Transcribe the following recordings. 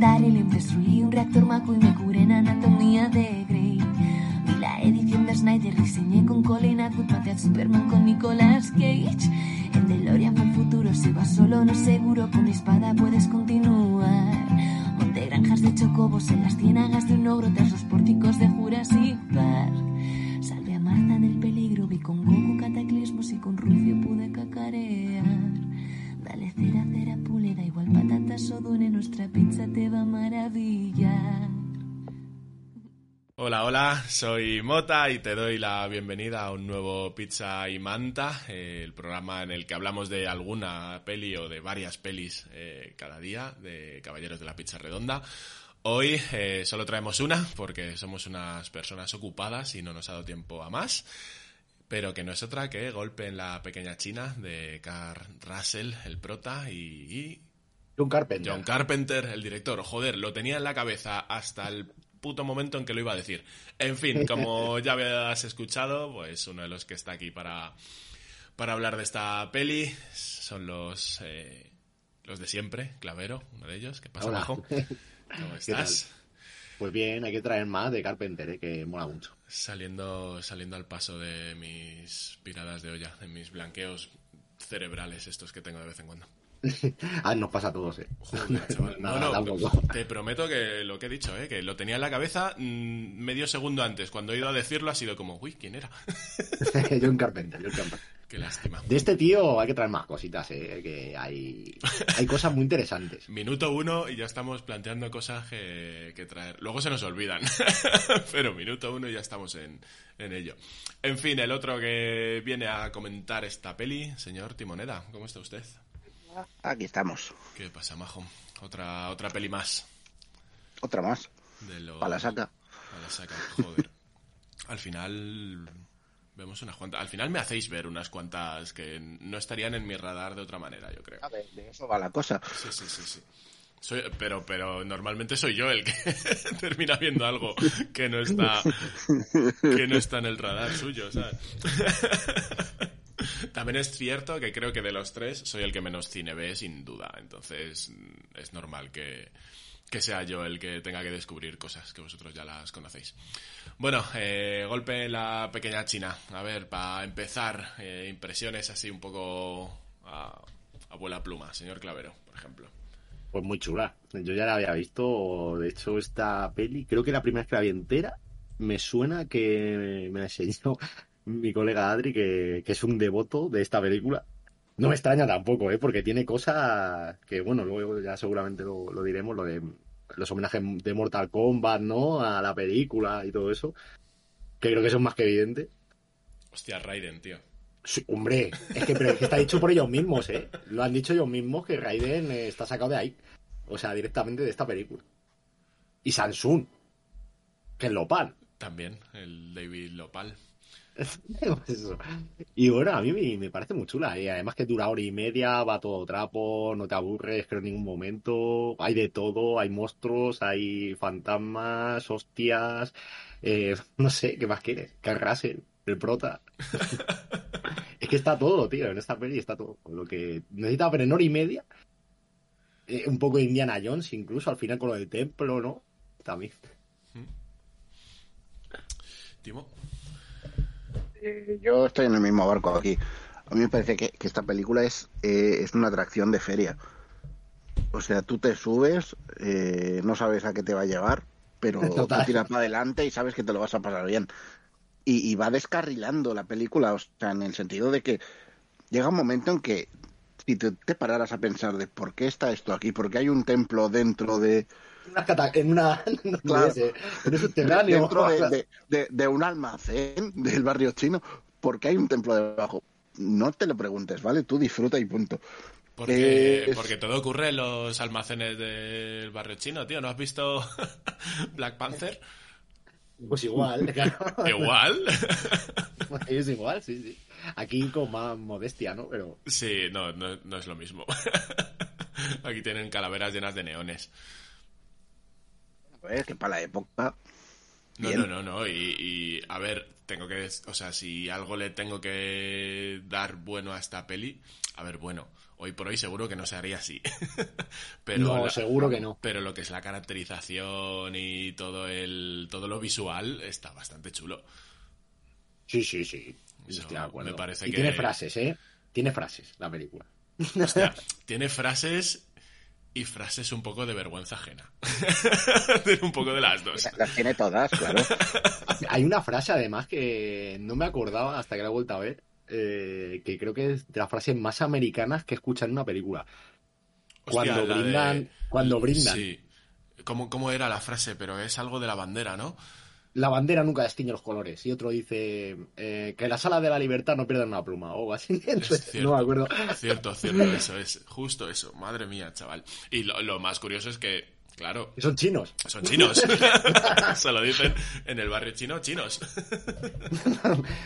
Daryl em destruí un reactor maco y me curé en anatomía de Grey. Vi la edición de Snyder, diseñé con Colin Atwood, al Superman con Nicolas Cage. En DeLorean fue el futuro, si vas solo no seguro, con mi espada Mota y te doy la bienvenida a un nuevo Pizza y Manta, eh, el programa en el que hablamos de alguna peli o de varias pelis eh, cada día de Caballeros de la Pizza Redonda. Hoy eh, solo traemos una porque somos unas personas ocupadas y no nos ha dado tiempo a más, pero que no es otra que Golpe en la Pequeña China de Carl Russell, el prota, y, y John Carpenter. John Carpenter, el director. Joder, lo tenía en la cabeza hasta el puto momento en que lo iba a decir. En fin, como ya habías escuchado, pues uno de los que está aquí para, para hablar de esta peli son los, eh, los de siempre, Clavero, uno de ellos. ¿Qué pasa, Hola. Majo? ¿Cómo estás? Pues bien, hay que traer más de Carpenter, eh, que mola mucho. Saliendo, saliendo al paso de mis piradas de olla, de mis blanqueos cerebrales estos que tengo de vez en cuando. Ah, nos pasa a todos, eh. Joder, chaval. Nada, No, no, tampoco. te prometo que lo que he dicho, ¿eh? que lo tenía en la cabeza mm, medio segundo antes. Cuando he ido a decirlo ha sido como, uy, ¿quién era? John Carpenter, John Carpenter. Qué lástima. De este tío hay que traer más cositas, eh, que hay, hay cosas muy interesantes. Minuto uno y ya estamos planteando cosas que, que traer. Luego se nos olvidan, pero minuto uno y ya estamos en, en ello. En fin, el otro que viene a comentar esta peli, señor Timoneda, ¿cómo está usted? Aquí estamos. ¿Qué pasa, Majo? Otra, otra peli más. Otra más. De lo... Para la saca. A la saca, joder. Al final vemos unas cuantas. Al final me hacéis ver unas cuantas que no estarían en mi radar de otra manera, yo creo. A ver, de eso va la cosa. Sí, sí, sí, sí. Soy, pero, pero normalmente soy yo el que termina viendo algo que no está que no está en el radar suyo, ¿sabes? También es cierto que creo que de los tres soy el que menos cine ve, sin duda. Entonces mm, es normal que, que sea yo el que tenga que descubrir cosas que vosotros ya las conocéis. Bueno, eh, golpe la pequeña China. A ver, para empezar, eh, impresiones así un poco a, a vuela pluma, señor Clavero, por ejemplo. Pues muy chula. Yo ya la había visto, de hecho, esta peli, creo que la primera vez que la vi entera, me suena que me la enseñó mi colega Adri, que, que es un devoto de esta película. No me extraña tampoco, ¿eh? porque tiene cosas que, bueno, luego ya seguramente lo, lo diremos, lo de los homenajes de Mortal Kombat, ¿no? A la película y todo eso, que creo que es más que evidente. Hostia, Raiden, tío. Sí, hombre, es que, pero es que está dicho por ellos mismos, ¿eh? Lo han dicho ellos mismos que Raiden eh, está sacado de ahí. O sea, directamente de esta película. Y Samsung, que es Lopan. También, el David Lopal. Y bueno, a mí me, me parece muy chula. Y además que dura hora y media, va todo trapo, no te aburres, creo en ningún momento. Hay de todo, hay monstruos, hay fantasmas, hostias. eh, no sé, ¿qué más quieres? Carl Russell, el prota. es que está todo, tío. En esta peli está todo. Lo que necesita ver en hora y media. Eh, un poco de Indiana Jones, incluso al final con lo del templo, ¿no? También. Timo. Eh, yo estoy en el mismo barco aquí. A mí me parece que, que esta película es, eh, es una atracción de feria. O sea, tú te subes, eh, no sabes a qué te va a llevar, pero tú Total. tiras para adelante y sabes que te lo vas a pasar bien. Y, y va descarrilando la película, o sea, en el sentido de que llega un momento en que si te, te pararas a pensar de por qué está esto aquí, por qué hay un templo dentro de, Una cata- en una. no Claro. sé, en un subterráneo. dentro de, de- de- de un almacén del barrio chino, ¿por qué hay un templo debajo? No te lo preguntes, ¿vale? Tú disfruta y punto. Porque, Eh, es- porque todo ocurre en los almacenes del barrio chino, tío. ¿No has visto Black Panther? Pues igual, claro. Igual. Es igual, sí, sí. Aquí con más modestia, ¿no? Pero Sí, no, no, no es lo mismo. Aquí tienen calaveras llenas de neones. Ver, que para la época. No, bien. no, no, no. Y, y, a ver, tengo que. O sea, si algo le tengo que dar bueno a esta peli. A ver, bueno, hoy por hoy seguro que no se haría así. pero no, la- seguro que no. Pero lo que es la caracterización y todo el todo lo visual está bastante chulo. Sí, sí, sí. Eso Estoy de acuerdo. me parece y que- tiene frases, ¿eh? Tiene frases la película. Hostia, tiene frases y frases un poco de vergüenza ajena. Tiene un poco de las dos. Las tiene todas, claro. Hay una frase además que no me acordaba hasta que la he vuelto a ver, eh, que creo que es de las frases más americanas que escuchan en una película. Hostia, Cuando de- brindan- cuando brindan. Sí. ¿Cómo, ¿Cómo era la frase? Pero es algo de la bandera, ¿no? La bandera nunca destiñe los colores. Y otro dice eh, que la sala de la libertad no pierda una pluma o así. Entonces, cierto. no me acuerdo. Cierto, cierto, eso es. Justo eso. Madre mía, chaval. Y lo, lo más curioso es que, claro, Son chinos. son chinos. Se lo dicen en el barrio chino, chinos.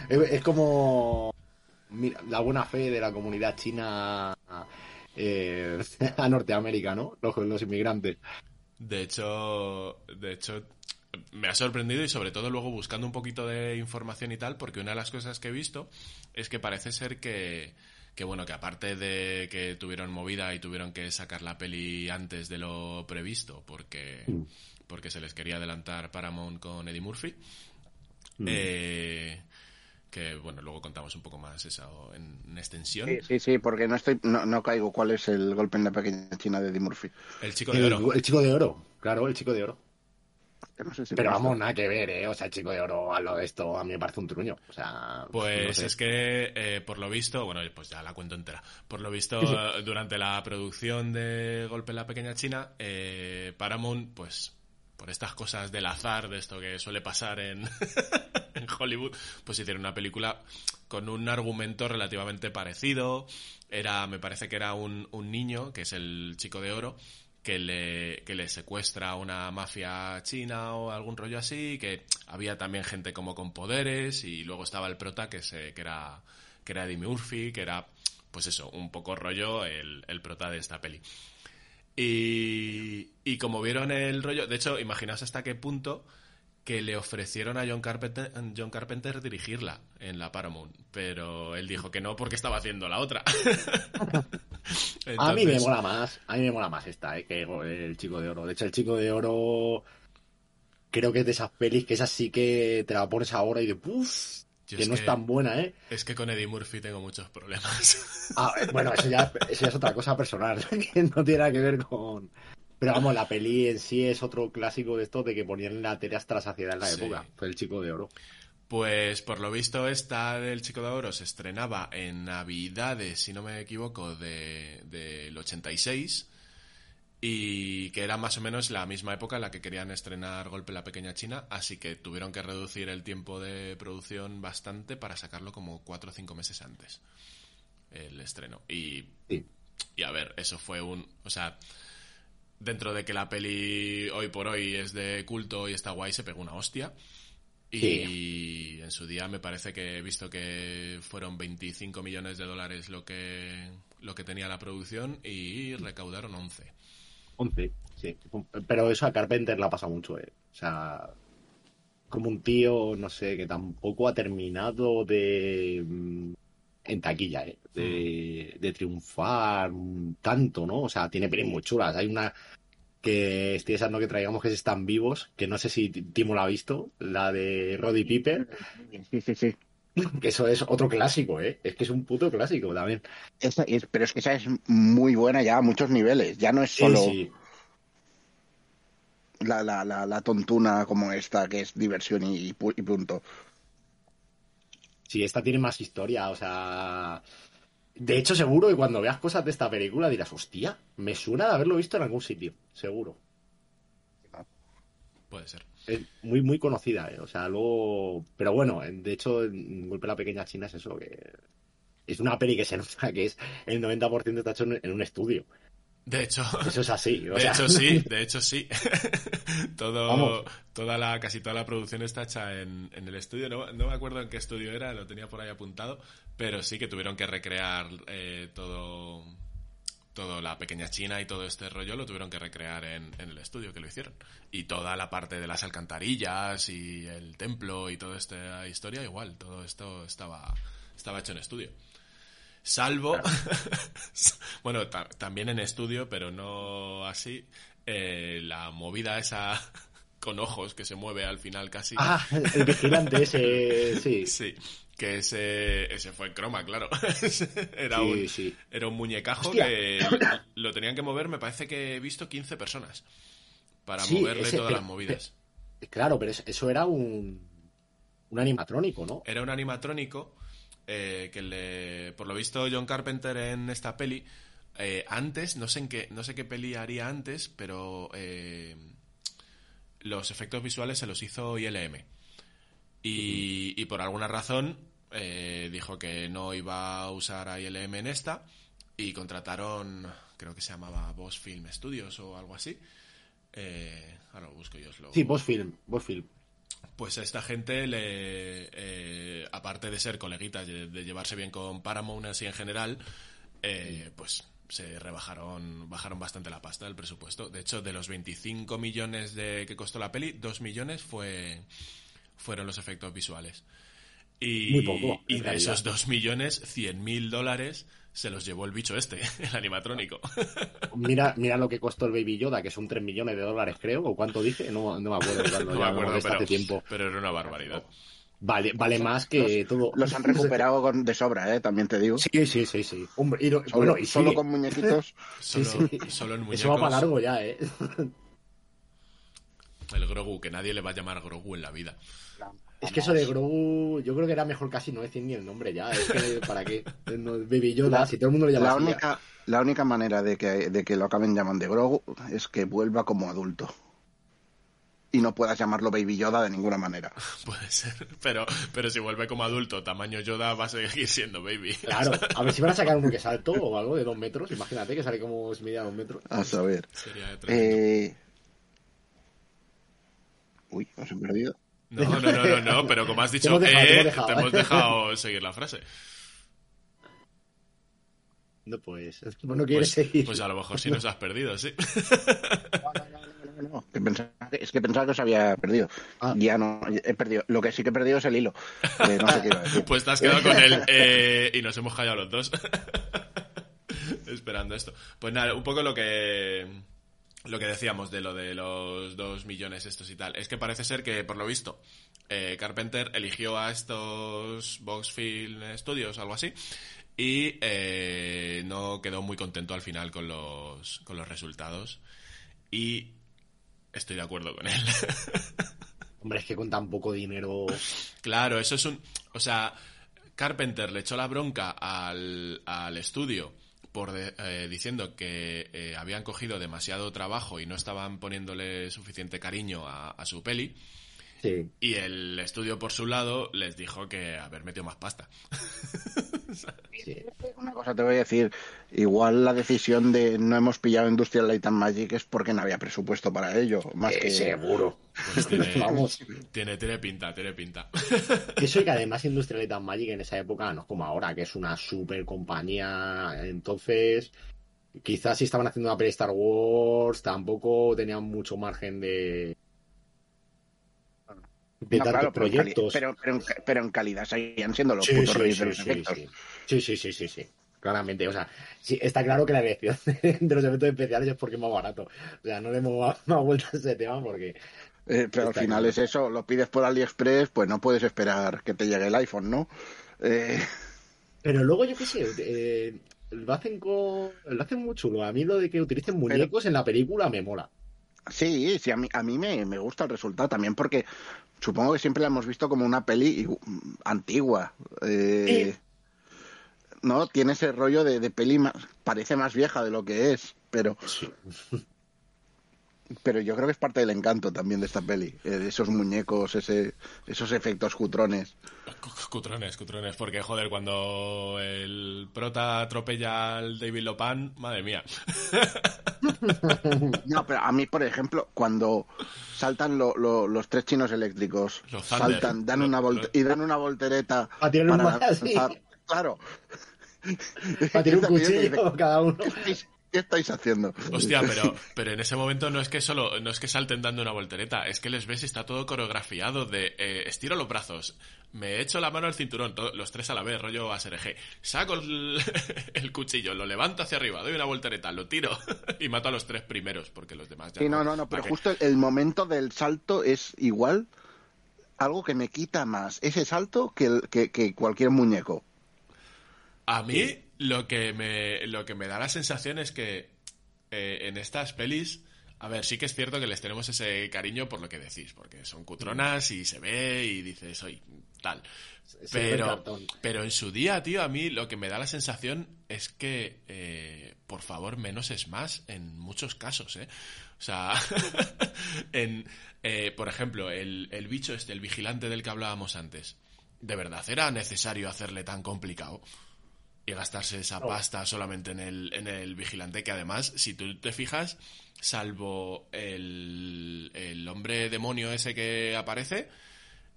Es es como mira, la buena fe de la comunidad china eh, a Norteamérica, ¿no? Los, los inmigrantes. De hecho, de hecho, me ha sorprendido y sobre todo luego buscando un poquito de información y tal, porque una de las cosas que he visto es que parece ser que, que bueno, que aparte de que tuvieron movida y tuvieron que sacar la peli antes de lo previsto, porque, porque se les quería adelantar Paramount con Eddie Murphy, eh, que bueno, luego contamos un poco más eso en, en extensión. Sí, sí, sí, porque no estoy, no, no caigo cuál es el golpe en la pequeña China de Eddie Murphy. El chico de El, oro. el chico de oro, claro, el chico de oro. No sé si Pero vamos, nada que ver, ¿eh? O sea, el chico de oro a lo de esto a mí me parece un truño. O sea, Pues no sé. es que, eh, por lo visto, bueno, pues ya la cuento entera. Por lo visto, Sí, sí. eh, durante la producción de Golpe en la Pequeña China, eh, Paramount, pues, por estas cosas del azar, de esto que suele pasar en, en Hollywood, pues hicieron una película con un argumento relativamente parecido. Era, me parece que era un, un niño, que es el chico de oro, que le, que le secuestra a una mafia china o algún rollo así, que había también gente como con poderes y luego estaba el prota que, se, que era que era Eddie Murphy, que era pues eso, un poco rollo el, el prota de esta peli. Y, y como vieron el rollo, de hecho, imaginaos hasta qué punto que le ofrecieron a John Carpenter, John Carpenter dirigirla en la Paramount, pero él dijo que no porque estaba haciendo la otra. A mí me mola más, a mí me mola más esta, ¿eh? Que el chico de oro. De hecho, el chico de oro creo que es de esas pelis que esas sí que te la pones ahora y de ¡puf! Yo Que no es tan buena, ¿eh? Es que con Eddie Murphy tengo muchos problemas. Ah, eh, bueno, eso ya, eso ya es otra cosa personal, que no tiene nada que ver con... Pero vamos, la peli en sí es otro clásico de esto de que ponían la tele hasta la saciedad en la Sí. época. Fue el chico de oro. Pues por lo visto esta del Chico de Oro se estrenaba en Navidades, si no me equivoco, de- del 86 y que era más o menos la misma época en la que querían estrenar Golpe en la Pequeña China, así que tuvieron que reducir el tiempo de producción bastante para sacarlo como cuatro o cinco meses antes el estreno. Y Sí. y a ver, eso fue un. O sea, dentro de que la peli hoy por hoy es de culto y está guay, se pegó una hostia. Y en su día me parece que he visto que fueron 25 millones de dólares lo que, lo que tenía la producción y recaudaron 11. 11, sí. Pero eso a Carpenter la pasa mucho, ¿eh? O sea, como un tío, no sé, que tampoco ha terminado de... mm, en taquilla, ¿eh? De, de triunfar mm, tanto, ¿no? O sea, tiene pelis muy chulas. Hay una que estoy deseando que traigamos que es Están Vivos, que no sé si Timo la ha visto, la de Roddy Piper, Sí, sí, sí. que eso es otro clásico, ¿eh? Es que es un puto clásico también. Esa es- pero es que esa es muy buena ya a muchos niveles. Ya no es Sí, solo sí. La, la, la, la tontuna como esta, que es diversión y punto. Sí, esta tiene más historia, o sea... De hecho, seguro que cuando veas cosas de esta película dirás, hostia, me suena de haberlo visto en algún sitio, seguro. Puede ser. Es muy, muy conocida, ¿eh? O sea, luego... Pero bueno, de hecho, Golpe a la Pequeña China es eso, que... Es una peli que se nota que es el 90% está hecho en un estudio. De hecho, Eso es así. o de sea, hecho sí, de hecho sí. Todo, Vamos. toda la, casi toda la producción está hecha en, en el estudio. No, no me acuerdo en qué estudio era, lo tenía por ahí apuntado, pero sí que tuvieron que recrear eh, todo, toda la pequeña China y todo este rollo lo tuvieron que recrear en, en, el estudio que lo hicieron. Y toda la parte de las alcantarillas y el templo y toda esta historia, igual, todo esto estaba, estaba hecho en estudio. Salvo, bueno, también en estudio, pero no así, eh, la movida esa con ojos que se mueve al final casi. Ah, el vigilante ese, sí. Sí, que ese, ese fue croma, claro. era, un, era un muñecajo que lo tenían que mover, me parece que he visto 15 personas para moverle todas las movidas. claro, pero eso era un, un animatrónico, ¿no? Era un animatrónico eh, que le, por lo visto John Carpenter en esta peli, eh, antes, no sé en qué, no sé qué peli haría antes, pero eh, los efectos visuales se los hizo ILM. Y, por alguna razón dijo que no iba a usar a ILM en esta y contrataron, creo que se llamaba Boss Film Studios o algo así. ahora lo busco yo. Sí, Boss Film, Boss Film pues a esta gente le eh, aparte de ser coleguitas de, llevarse bien con Paramount así en general eh, pues se rebajaron bajaron bastante la pasta del presupuesto. De hecho de los 25 millones de que costó la peli 2 millones fue fueron los efectos visuales. Y, Muy poco, y de esos 2 millones 100 mil dólares se los llevó el bicho este, el animatrónico. Mira, mira lo que costó el Baby Yoda, que son 3 millones de dólares, creo, o cuánto dije, no, no me acuerdo. no me acuerdo, pero, hace tiempo. pero era una barbaridad. Vale, vale más que todo. Los han recuperado con, de sobra, ¿eh? también te digo. Sí, sí, sí, sí. Hombre, y, solo, bueno, y solo con muñequitos. solo, sí, solo en muñecos. Eso va para largo ya, ¿eh? El Grogu, que nadie le va a llamar Grogu en la vida. Es que eso de Grogu, yo creo que era mejor casi no decir ni el nombre ya. Es que, ¿para qué? Baby Yoda, si todo el mundo lo llama la única, La única manera de que, de que lo acaben llamando de Grogu es que vuelva como adulto. Y no puedas llamarlo Baby Yoda de ninguna manera. Puede ser, pero, pero si vuelve como adulto, tamaño Yoda va a seguir siendo Baby. Claro, a ver si van a sacar uno que salto o algo de dos metros. Imagínate que sale como si media dos metros. A saber. eh... Uy, os he perdido. No, no, no, no, no, pero como has dicho, te, eh, te hemos dejado seguir la frase. No, pues, no quieres pues, seguir. Pues a lo mejor sí nos has perdido, sí. No, no, no, es que pensaba que os había perdido. Ah. Ya no, he perdido. Lo que sí que he perdido es el hilo. no sé qué iba a decir. Pues te has quedado con él eh, y nos hemos callado los dos. Esperando esto. Pues nada, un poco lo que lo que decíamos de lo de los dos millones estos y tal, es que parece ser que, por lo visto, eh, Carpenter eligió a estos Boxfield Studios, algo así, y eh, no quedó muy contento al final con los, con los resultados. Y estoy de acuerdo con él. Hombre, es que con tan poco dinero. Claro, eso es un. O sea, Carpenter le echó la bronca al, al estudio por eh, diciendo que eh, habían cogido demasiado trabajo y no estaban poniéndole suficiente cariño a, su peli. Y el estudio, por su lado, les dijo que haber metido más pasta. Una cosa te voy a decir. Igual la decisión de no hemos pillado Industrial Light and Magic es porque no había presupuesto para ello. Más que seguro. Pues tiene, tiene, tiene, pinta, tiene pinta. Eso y que además Industrial Light and Magic en esa época no es como ahora, que es una super compañía. Entonces, quizás si estaban haciendo una peli Star Wars, tampoco tenían mucho margen de de proyectos. Pero, pero, en, pero, en, calidad seguían siendo los putos reyes de los efectos. Sí, sí, sí, sí, sí. Claramente, o sea, sí, está claro que la elección de los efectos especiales es porque es más barato. O sea, no le hemos dado vuelta a ese tema porque. Eh, pero al final es eso, lo pides por AliExpress, pues no puedes esperar que te llegue el iPhone, ¿no? Eh... Pero luego, yo qué sé, eh, lo hacen con. Lo hacen muy chulo. A mí lo de que utilicen muñecos en la película me mola. Sí, sí, a mí, a mí me, me, gusta el resultado también porque supongo que siempre la hemos visto como una peli antigua. Eh, ¿No? Tiene ese rollo de, de peli, parece más vieja de lo que es, pero... Pero yo creo que es parte del encanto también de esta peli, eh, esos muñecos, ese, esos efectos cutrones. Cutrones, cutrones, porque joder, cuando el prota atropella al David Lopan, madre mía. No, pero a mí, por ejemplo, cuando saltan los tres chinos eléctricos, saltan, dan una y dan una voltereta a para un claro. Para tirar un cuchillo cada uno. ¿Qué estáis haciendo? Hostia, pero, pero en ese momento no es que solo, no es que salten dando una voltereta, es que les ves y está todo coreografiado de eh, estiro los brazos, me echo la mano al cinturón, los tres a la vez, rollo a ASRG, saco el, el, cuchillo, lo levanto hacia arriba, doy una voltereta, lo tiro y mato a los tres primeros, porque los demás ya Sí, no, no, no, pero justo el momento del salto es igual algo que me quita más ese salto que, que, que cualquier muñeco. A mí lo que me, lo que me da la sensación es que eh, en estas pelis, a ver, sí que es cierto que les tenemos ese cariño por lo que decís, porque son cutronas y se ve y dices, oye, tal. Pero, pero en su día, tío, a mí lo que me da la sensación es que, eh, por favor, menos es más en muchos casos, ¿eh? O sea, en, eh, por ejemplo, el, el bicho este, el vigilante del que hablábamos antes, ¿de verdad era necesario hacerle tan complicado? Y gastarse esa pasta solamente en el, en el vigilante, que además, si tú te fijas, salvo el, el hombre demonio ese que aparece,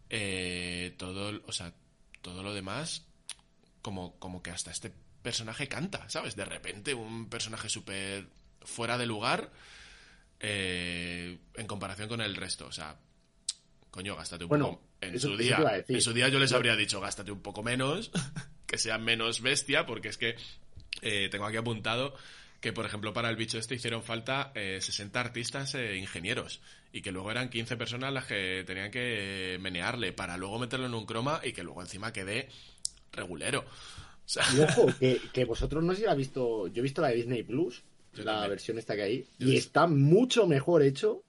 eh, todo, o sea, todo lo demás, como, como que hasta este personaje canta, ¿sabes? De repente un personaje súper fuera de lugar eh, en comparación con el resto, o sea, coño, gástate un poco. En su, día, en su día yo les habría dicho, gástate un poco menos que sea menos bestia, porque es que eh, tengo aquí apuntado que, por ejemplo, para el bicho este hicieron falta 60 eh, artistas e ingenieros y que luego eran 15 personas las que tenían que menearle para luego meterlo en un croma y que luego encima quede regulero. Y ojo, que, vosotros no sé si la visto, yo he visto la de Disney Plus, la versión esta que hay, y está mucho mejor hecho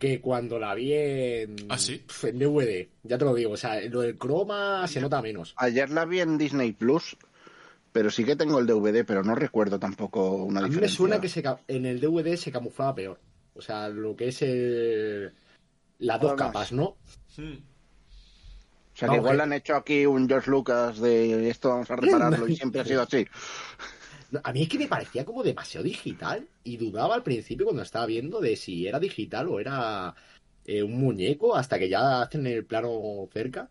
que cuando la vi en, ¿Ah, sí? en DVD. Ya te lo digo, o sea, lo del croma se nota menos. Ayer la vi en Disney Plus, pero sí que tengo el DVD, pero no recuerdo tampoco una diferencia. A mí me suena que se, en el DVD se camuflaba peor. O sea, lo que es el, las dos capas, ¿no? Hmm. O sea, que igual le han hecho aquí un George Lucas de esto vamos a repararlo y siempre ha sido así. A mí es que me parecía como demasiado digital y dudaba al principio cuando estaba viendo de si era digital o era eh, un muñeco hasta que ya hacen el plano cerca.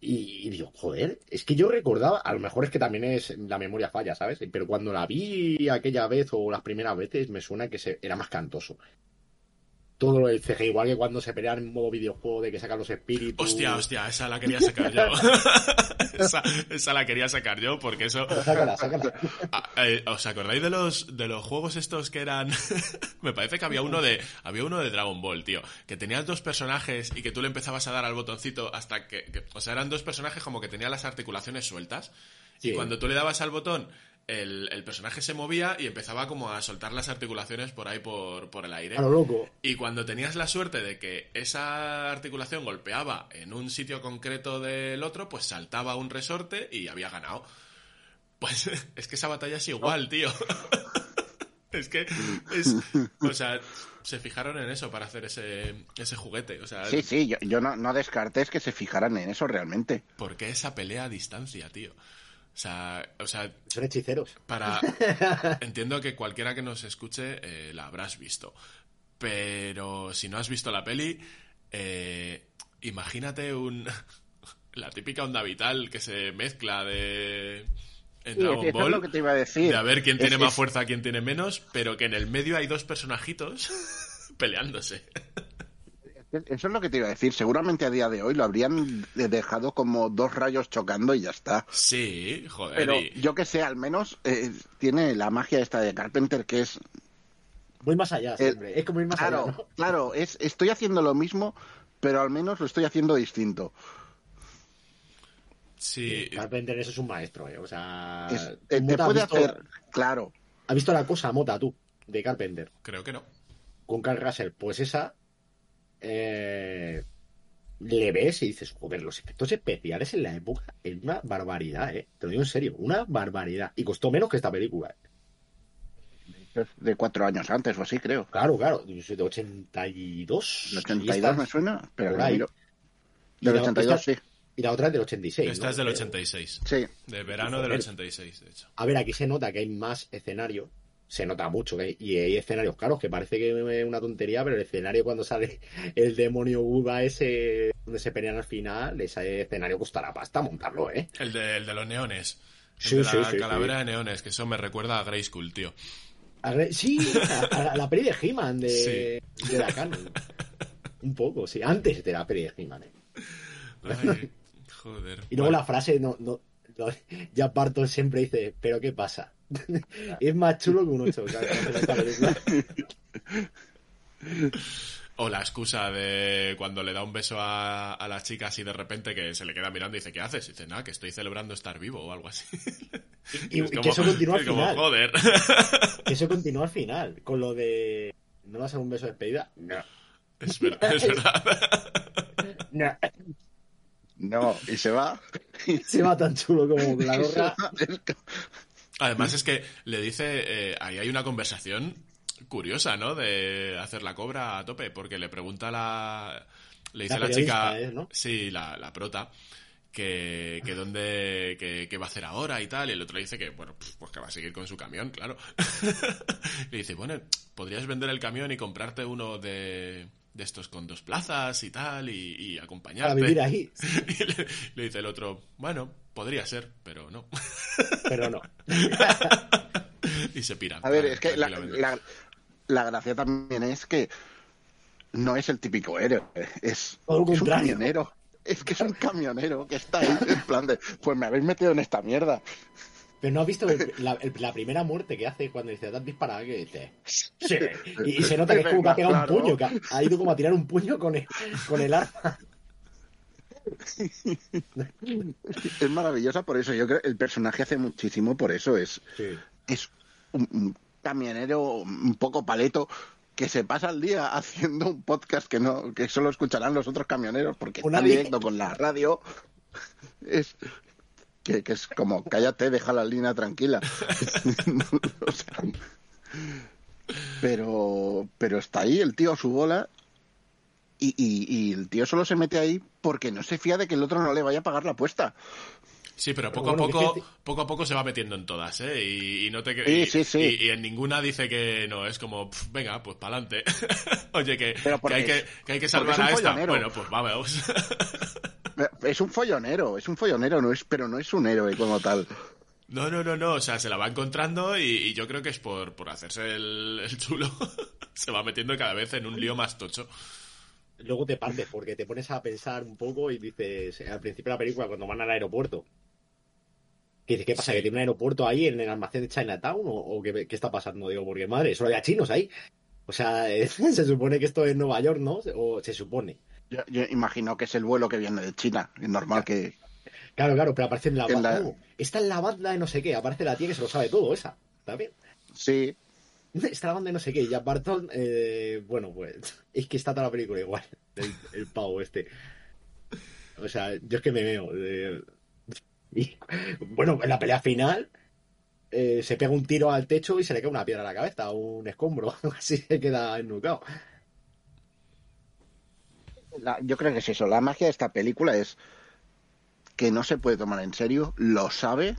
Y, digo, joder, es que yo recordaba, a lo mejor es que también es la memoria falla, ¿sabes? Pero cuando la vi aquella vez o las primeras veces me suena que se, era más cantoso todo lo del CG, igual que cuando se pelean en modo videojuego de que sacan los espíritus. Hostia, hostia, esa la quería sacar yo. esa, la quería sacar yo porque eso. sácala, sácala. Ah, eh, ¿Os acordáis de los de los juegos estos que eran? Me parece que había uno de había uno de Dragon Ball, tío, que tenías dos personajes y que tú le empezabas a dar al botoncito hasta que, o sea, eran dos personajes como que tenían las articulaciones sueltas. Y cuando tú le dabas al botón, el, personaje se movía y empezaba como a soltar las articulaciones por ahí por, por el aire. A lo loco. Y cuando tenías la suerte de que esa articulación golpeaba en un sitio concreto del otro, pues saltaba un resorte y había ganado. Pues es que esa batalla es igual, tío. es que es, o sea, se fijaron en eso para hacer ese, ese juguete. O sea, sí, sí, yo, yo no, no descartes que se fijaran en eso realmente. Porque esa pelea a distancia, tío? O sea, o sea, son hechiceros. Para entiendo que cualquiera que nos escuche eh, la habrás visto, pero si no has visto la peli, eh, imagínate un la típica onda vital que se mezcla de en Dragon Ball, lo que te iba a decir. de a ver quién tiene más fuerza, quién tiene menos, pero que en el medio hay dos personajitos peleándose. Eso es lo que te iba a decir. Seguramente a día de hoy lo habrían dejado como dos rayos chocando y ya está. Sí, joder. Pero yo que sé, al menos eh, tiene la magia esta de Carpenter que es... Muy más allá, eh, siempre. es como ir más claro, allá. ¿no? Claro, es, estoy haciendo lo mismo, pero al menos lo estoy haciendo distinto. Sí. Carpenter eso es un maestro, eh. O sea... te puede hacer... Claro. ¿Has visto la cosa mota tú, de Carpenter? Creo que no. Con Carl Russell. Pues esa eh, le ves y dices, joder, los efectos especiales en la época es una barbaridad, ¿eh? Te lo digo en serio, una barbaridad. Y costó menos que esta película. ¿eh? De cuatro años antes o así, creo. Claro, claro, de 82. ¿De 82 me suena? Pero Del 82, sí. Y la otra es del 86. Esta es del 86. Sí. De verano del 86, de hecho. A ver, aquí se nota que hay más escenario se nota mucho que y hay escenarios caros que parece que es una tontería pero el escenario cuando sale el demonio Buda ese donde se pelean al final ese escenario costará pasta montarlo eh el de, el de los neones Sí, de la calavera de neones, que eso me recuerda a Grey School, tío. sí, a, la peli de He-Man de, de, la canon. Un poco, sí. Antes de la peli de He-Man, eh. joder. Y luego la frase, no, no, ya parto siempre dice, ¿pero qué pasa? es más chulo que un 8. O la excusa de cuando le da un beso a, a las chicas y de repente que se le queda mirando y dice, ¿qué haces? Y dice, nada, que estoy celebrando estar vivo o algo así. Y, que eso continúa al final. joder. Que eso continúa al final. Con lo de, ¿no vas a dar un beso de despedida? No. Es verdad, es verdad. No. No, y se va. Se va tan chulo como la gorra. Además es que le dice, eh, ahí hay una conversación curiosa, ¿no? De hacer la cobra a tope, porque le pregunta la... Le dice la chica... ¿eh? ¿no? Sí, la, la prota. Que, que dónde, que, va a hacer ahora y tal, y el otro dice que, bueno, pues que va a seguir con su camión, claro. le dice, bueno, podrías vender el camión y comprarte uno de, de estos con dos plazas y tal, y, y acompañarte. Para vivir ahí. Y le, dice el otro, bueno, podría ser, pero no. Pero no. y se pira. A ver, es que la, la, gracia también es que no es el típico héroe, es, es un camionero. Es que es un camionero que está ahí en plan de, pues me habéis metido en esta mierda. Pero no has visto la, primera muerte que hace cuando dice, ¿te has disparado? Que dice, sí. Y, se nota que es como que ha pegado un puño, que ha, ido como a tirar un puño con el, con el arma. Es maravillosa por eso. Yo creo que el personaje hace muchísimo por eso. Es, es un, camionero un poco paleto que se pasa el día haciendo un podcast que no que solo escucharán los otros camioneros porque está directo con la radio. Es, que, es como, cállate, deja la línea tranquila. pero, pero está ahí el tío a su bola y, y, el tío solo se mete ahí porque no se fía de que el otro no le vaya a pagar la apuesta. Sí, pero poco a poco, poco a poco se va metiendo en todas, ¿eh? Y, no te sí, sí, Y, en ninguna dice que no, es como, venga, pues para adelante. Oye, que, hay que, que, hay que salvar a esta. Bueno, pues vamos. Es un follonero, es un follonero, no es, pero no es un héroe como tal. No, no, no, no, o sea, se la va encontrando y, yo creo que es por, por hacerse el, chulo. se va metiendo cada vez en un lío más tocho. Luego te partes porque te pones a pensar un poco y dices, al principio de la película, cuando van al aeropuerto, ¿qué, qué pasa? ¿Que tiene un aeropuerto ahí en el almacén de Chinatown? ¿O, o qué, qué, está pasando? Digo, porque madre, solo hay chinos ahí. O sea, se supone que esto es Nueva York, ¿no? O se supone. Yo, imagino que es el vuelo que viene de China. Es normal que. Claro, claro, pero aparece en la banda. Está en la banda de no sé qué. Aparece la tía que se lo sabe todo, esa. ¿Está bien? Sí. Está de no sé qué. Y ya Barton, eh, bueno, pues. Es que está toda la película igual. El, pavo este. O sea, yo es que me veo. y, bueno, en la pelea final. Eh, se pega un tiro al techo y se le cae una piedra a la cabeza, un escombro, así se queda ennucado yo creo que es eso. La magia de esta película es que no se puede tomar en serio, lo sabe,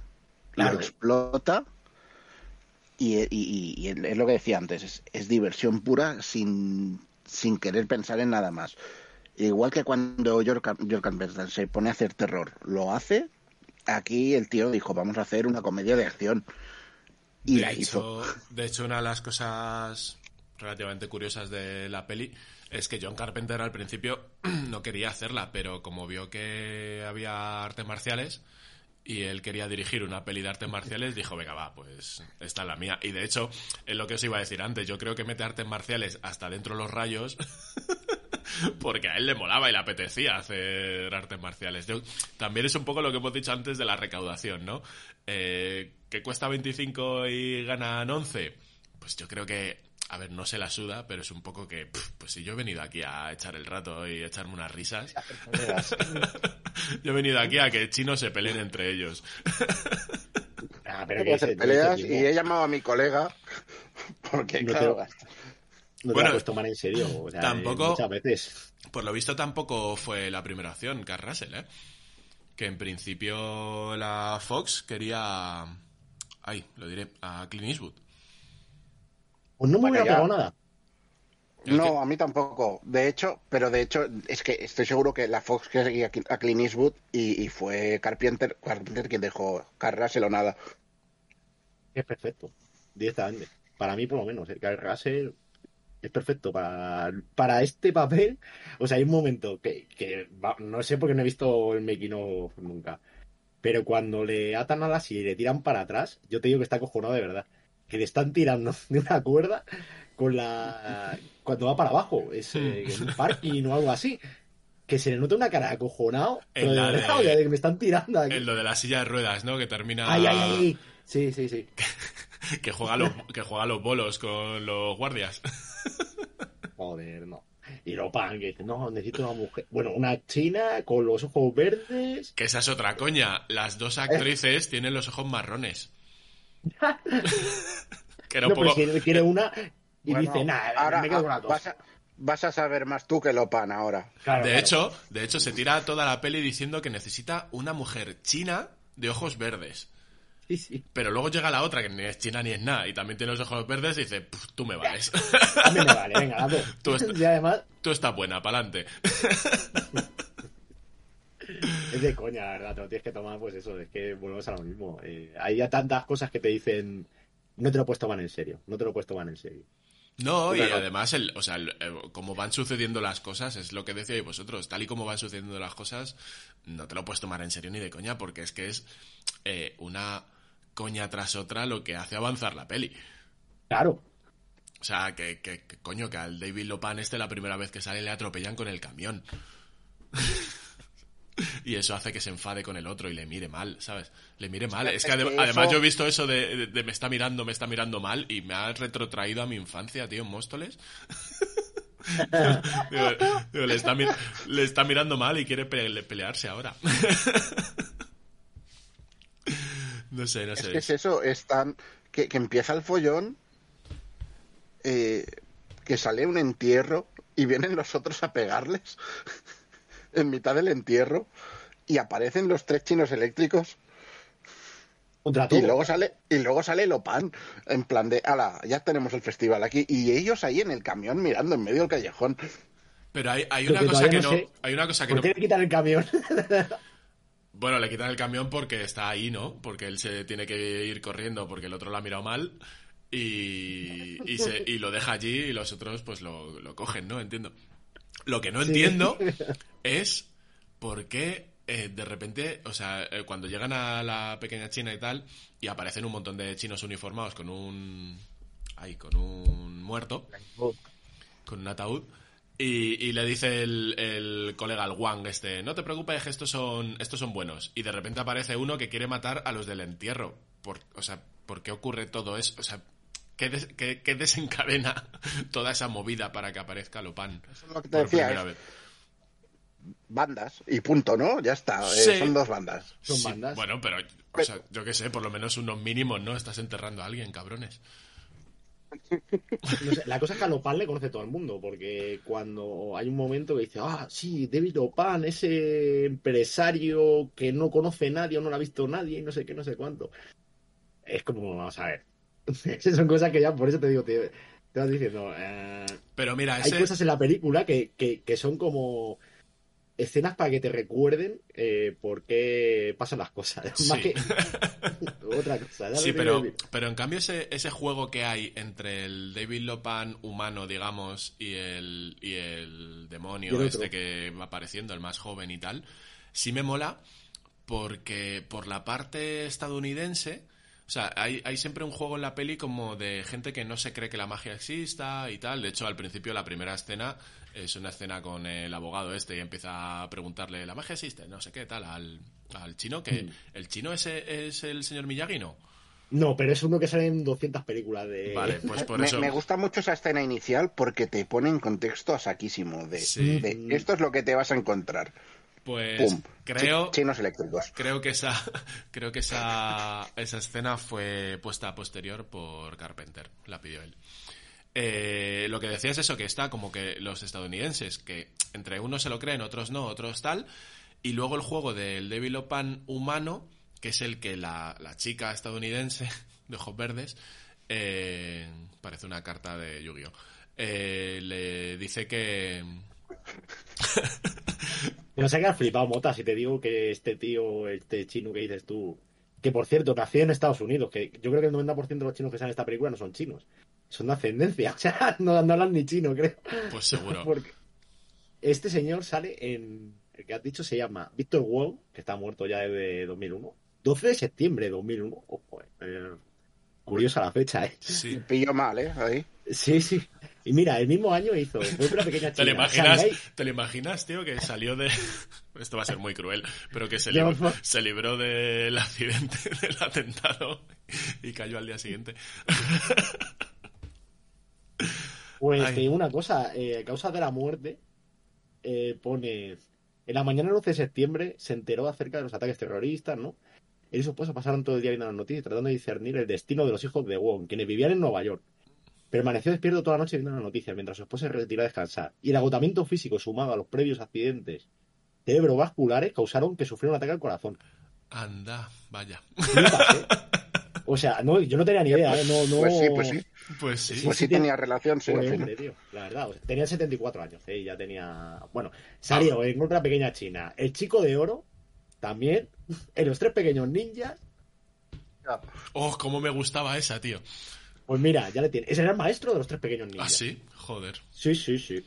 lo explota. Y, es lo que decía antes, es, diversión pura sin, sin, querer pensar en nada más. Igual que cuando Jorkan se pone a hacer terror, lo hace, aquí el tío dijo, vamos a hacer una comedia de acción. Y la hizo. De hecho, una de las cosas relativamente curiosas de la peli es que John Carpenter al principio no quería hacerla, pero como vio que había artes marciales y él quería dirigir una peli de artes marciales, dijo, venga, va, pues esta es la mía. Y de hecho, es lo que os iba a decir antes, yo creo que mete artes marciales hasta dentro de los rayos, porque a él le molaba y le apetecía hacer artes marciales. también es un poco lo que hemos dicho antes de la recaudación, ¿no? Eh, que cuesta 25 y ganan 11. Pues yo creo que a ver, no se la suda, pero es un poco que, pues si yo he venido aquí a echar el rato y echarme unas risas, yo he venido aquí a que chinos se peleen entre ellos. ah, pero que hacer peleas y he llamado a mi colega porque no claro, te, no bueno, tomar en serio. tampoco, muchas veces. Por lo visto tampoco fue la primera opción, Carl Russell, ¿eh? Que en principio la Fox quería... Ay, lo diré, a Clint Eastwood. Pues no me hubiera pegado nada. No, a mí tampoco. De hecho, pero de hecho, es que estoy seguro que la Fox que seguía a Clint Eastwood y, y fue Carpenter, Carpenter quien dejó Carrasel o nada. Es perfecto, directamente. Para mí, por lo menos, el Carl Russell es perfecto para, para este papel. O sea, hay un momento que, que no sé porque no he visto el making of nunca. Pero cuando le atan a la silla y le tiran para atrás, yo te digo que está acojonado de verdad. Que le están tirando de una cuerda con la. cuando va para abajo. Es eh, en un parking o algo así. Que se le nota una cara acojonado. En Pero de la verdad, de- me están tirando aquí. En lo de la silla de ruedas, ¿no? Que termina... Ay, ay, ay. Sí, sí, sí. Que juega, los, que juega los bolos con los guardias. Joder, no. Y lo pan que no, necesito una mujer. Bueno, una china con los ojos verdes. Que esa es otra coña. Las dos actrices tienen los ojos marrones. que era un no, pero poco... quiere, quiere una y Bueno, dice, nada, ahora me quedo con las dos. vas a, vas a saber más tú que Lopan ahora. Claro, De claro. hecho, de hecho, se tira toda la peli diciendo que necesita una mujer china de ojos verdes. Sí, sí. Pero luego llega la otra, que ni es china ni es nada, y también tiene los ojos verdes, y dice, "Puf, tú me vales. A mí me vale, venga, dos. Tú est- Y además, tú estás buena, pa'lante. es de coña, la verdad, te lo tienes que tomar, pues eso, es que volvemos a lo mismo. Eh, hay ya tantas cosas que te dicen, no te lo puedes tomar en serio, no te lo puedes tomar en serio. No, y además, el, o sea, el- eh, como van sucediendo las cosas, es lo que decíais vosotros, tal y como van sucediendo las cosas, no te lo puedes tomar en serio ni de coña, porque es que es eh, una coña tras otra lo que hace avanzar la peli. Claro, O sea, que, que- que coño, que al David Lopan este la primera vez que sale le atropellan con el camión. y eso hace que se enfade con el otro y le mire mal, ¿sabes? Le mire mal. Es que, que además eso- yo he visto eso de, de- de me está mirando, me está mirando mal y me ha retrotraído a mi infancia, tío, en Móstoles. Digo, digo, le, está, mir- le está mirando mal y quiere pe- pelearse ahora. no sé, no Es sé. que es eso, es tan... Que, que empieza el follón, eh, que sale un entierro y vienen los otros a pegarles en mitad del entierro y aparecen los tres chinos eléctricos y luego sale y luego sale Lopan en plan de ala ya tenemos el festival aquí y ellos ahí en el camión mirando en medio del callejón Pero hay, hay una cosa que no no... sé, Hay una cosa que ¿Por no... qué le quitan el camión? Bueno, le quitan el camión porque está ahí, ¿no? Porque él se tiene que ir corriendo porque el otro lo ha mirado mal y, y, se- y lo deja allí y los otros pues lo, lo cogen, ¿no? Entiendo. Lo que no entiendo es por qué eh, de repente, o sea, eh, cuando llegan a la pequeña China y tal y aparecen un montón de chinos uniformados con un... Ay, con un muerto con un ataúd. Y, y le dice el, el colega, el Wang, este, no te preocupes, estos son, estos son buenos. Y de repente aparece uno que quiere matar a los del entierro. Por, o sea, ¿por qué ocurre todo eso? O sea, ¿qué, des- qué- qué desencadena toda esa movida para que aparezca Lopan? Eso es lo que te decía, es- bandas y punto no ya está eh, son dos bandas Son bandas. Bueno, pero, o sea, yo qué sé, por lo menos unos mínimos, ¿no? Estás enterrando a alguien, cabrones. No sé, la cosa es que a Lopan le conoce todo el mundo, porque cuando hay un momento que dice, ah, sí, David Lopan, ese empresario que no conoce nadie o no lo ha visto nadie y no sé qué, no sé cuánto. Es como, vamos a ver. Esas son cosas que ya, por eso te digo, te, te vas diciendo, eh, Pero mira, hay ese... cosas en la película que, que, que son como escenas para que te recuerden eh, por qué pasan las cosas. Sí. Más que otra cosa. ¿sabes Sí, pero, pero en cambio ese, ese juego que hay entre el David Lopan humano, digamos, y el, y el demonio Y el este que va apareciendo, el más joven y tal, sí me mola porque por la parte estadounidense, o sea, hay, hay siempre un juego en la peli como de gente que no se cree que la magia exista y tal. De hecho, al principio la primera escena es una escena con el abogado este y empieza a preguntarle, ¿la magia existe? No sé qué tal, al, al chino, que Mm. el chino ese es el señor Miyagi, ¿no? No, pero es uno que sale en 200 películas de... Vale, pues por me, eso. me gusta mucho esa escena inicial porque te pone en contexto a saquísimo de, Sí. de esto es lo que te vas a encontrar Pues pum creo, Chi- chinos eléctricos creo que esa, creo que esa, esa escena fue puesta a posterior por Carpenter, la pidió él. Eh, lo que decía es eso, que está como que los estadounidenses, que entre unos se lo creen, otros no, otros tal, y luego el juego del Devil Opan humano, que es el que la, la chica estadounidense de ojos verdes, eh, parece una carta de Yu-Gi-Oh! eh, le dice que... Me vas a quedar flipado, Mota, si te digo que este tío, este chino que dices tú, que por cierto, nació en Estados Unidos, que yo creo que el 90% de los chinos que salen en esta película no son chinos, son de ascendencia, o sea, no, no hablan ni chino, creo. Pues seguro. Porque este señor sale en, el que has dicho se llama Víctor Wong, que está muerto ya desde 2001, 12 de septiembre de 2001, ojo, eh, curiosa la fecha, ¿eh? Sí. Pillo mal, ¿eh? Ahí. Sí, sí. Y mira, el mismo año hizo Fue una pequeña ¿Te lo china. imaginas, ¿Te lo imaginas, tío, que salió de... Esto va a ser muy cruel, pero que se, libró, se libró del accidente, del atentado y cayó al día siguiente. Pues Ay. te digo una cosa, eh, causa de la muerte, eh, pone, en la mañana del 11 de septiembre se enteró acerca de los ataques terroristas, ¿no? Él y su esposa pasaron todo el día viendo las noticias tratando de discernir el destino de los hijos de Wong, quienes vivían en Nueva York. Permaneció despierto toda la noche viendo las noticias mientras su esposa se retiró a descansar. Y el agotamiento físico sumado a los previos accidentes cerebrovasculares causaron que sufriera un ataque al corazón. Anda, vaya. ¿eh? O sea, no, yo no tenía ni idea, ¿eh? No, no... Pues sí, pues sí. Pues sí. Pues sí sí, tenía relación, sí, hombre, tío, la verdad. o sea, tenía 74 años, ¿eh? y ya tenía. Bueno, salió en otra pequeña china. El chico de oro, también. En los tres pequeños ninjas. Oh, cómo me gustaba esa, tío. Pues mira, ya le tiene. Ese era el maestro de los tres pequeños ninjas. ¿Ah, sí? Joder. Sí, sí, sí.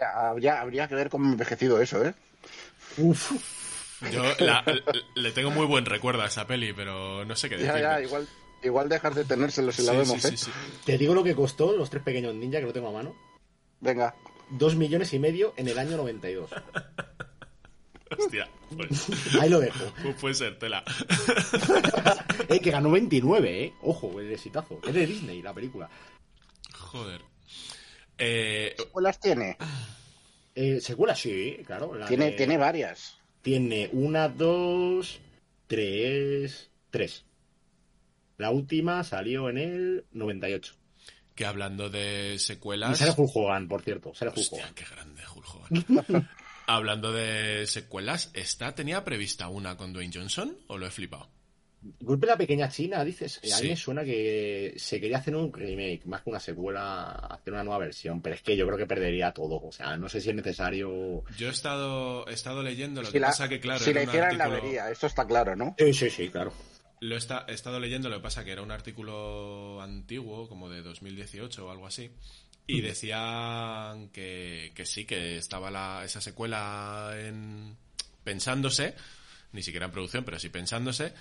Habría, habría que ver cómo envejecido eso, ¿eh? Uf. Yo la- le tengo muy buen recuerdo a esa peli, pero no sé qué decir. Ya, ya, igual, igual dejas de tenérselo si la vemos, sí, ¿eh? sí, sí. Te digo lo que costó los tres pequeños ninjas, que no tengo a mano. Venga. Dos millones y medio en el año 92. Hostia, pues, Ahí lo dejo. pues puede ser tela. Eh, que ganó 29, ¿eh? Ojo, el exitazo. Es de Disney la película. Joder. Eh, ¿Cuáles tiene? Eh, secuela, sí, claro. la Tiene, de- tiene varias. Tiene una, dos, tres, tres. La última salió en el 98. que hablando de Y secuelas... sale Hulk Hogan, por cierto. Sale Hulk Hostia, Hogan. qué grande Hulk Hogan. Hablando de secuelas, ¿esta tenía prevista una con Dwayne Johnson o lo he flipado? Golpe la pequeña China, dices. A Sí. mí me suena que se quería hacer un remake, más que una secuela, hacer una nueva versión. Pero es que yo creo que perdería todo. O sea, no sé si es necesario. Yo he estado, he estado leyendo, lo Si que la, pasa que, claro, si la hicieran la vería, esto está claro, ¿no? Sí, sí, sí, claro. Lo he estado leyendo, lo que pasa que era un artículo antiguo, como de 2018 o algo así, y decían que, que sí, que estaba la, esa secuela en, pensándose, ni siquiera en producción, pero sí pensándose,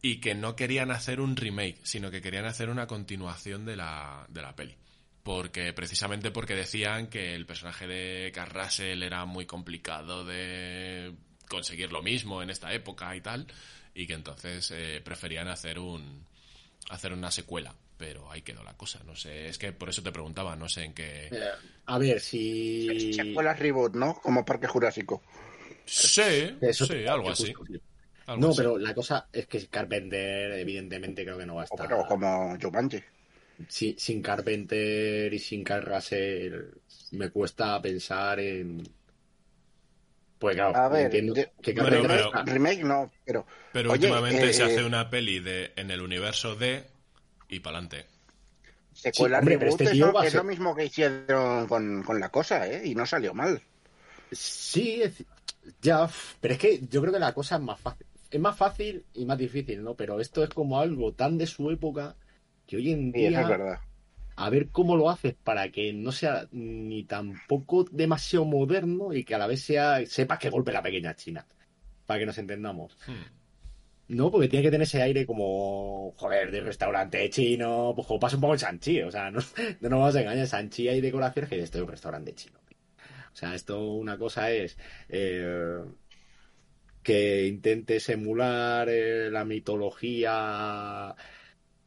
y que no querían hacer un remake, sino que querían hacer una continuación de la, de la peli. Porque, precisamente porque decían que el personaje de Russell era muy complicado de conseguir lo mismo en esta época y tal, y que entonces eh, preferían hacer un hacer una secuela. Pero ahí quedó la cosa, no sé, es que por eso te preguntaba, no sé en qué... Eh, a ver, si. Secuelas reboot, ¿no? Como Parque Jurásico. Sí, Eso- sí, algo así. sí. algo No, así. pero la cosa es que Carpenter, evidentemente, creo que no va a O, estar. pero como Jumanji. Si- sin Carpenter y sin Carl Russell, me cuesta pensar en. Pues claro, A ver, entiendo de- que Bueno, Carpenter pero- Remake no, pero... Pero Oye, últimamente eh, se hace eh, una peli de en el universo de y pa'lante. Secuela Sí, reboot este es lo- es mismo que hicieron con, con la cosa, ¿eh? Y no salió mal. Sí, es- ya, pero es que yo creo que la cosa es más fácil. Es más fácil y más difícil, ¿no? Pero esto es como algo tan de su época que hoy en Sí, día, es verdad. a ver cómo lo haces para que no sea ni tampoco demasiado moderno y que a la vez sea sepa que golpe la pequeña China. Para que nos entendamos. Hmm. No, porque tiene que tener ese aire como, joder, de restaurante chino, pues como pasa un poco en Sanchi, o sea, no, no nos vamos a engañar, en Sanchi hay decoraciones que esto es un restaurante chino. O sea, esto una cosa es eh, que intentes emular eh, la mitología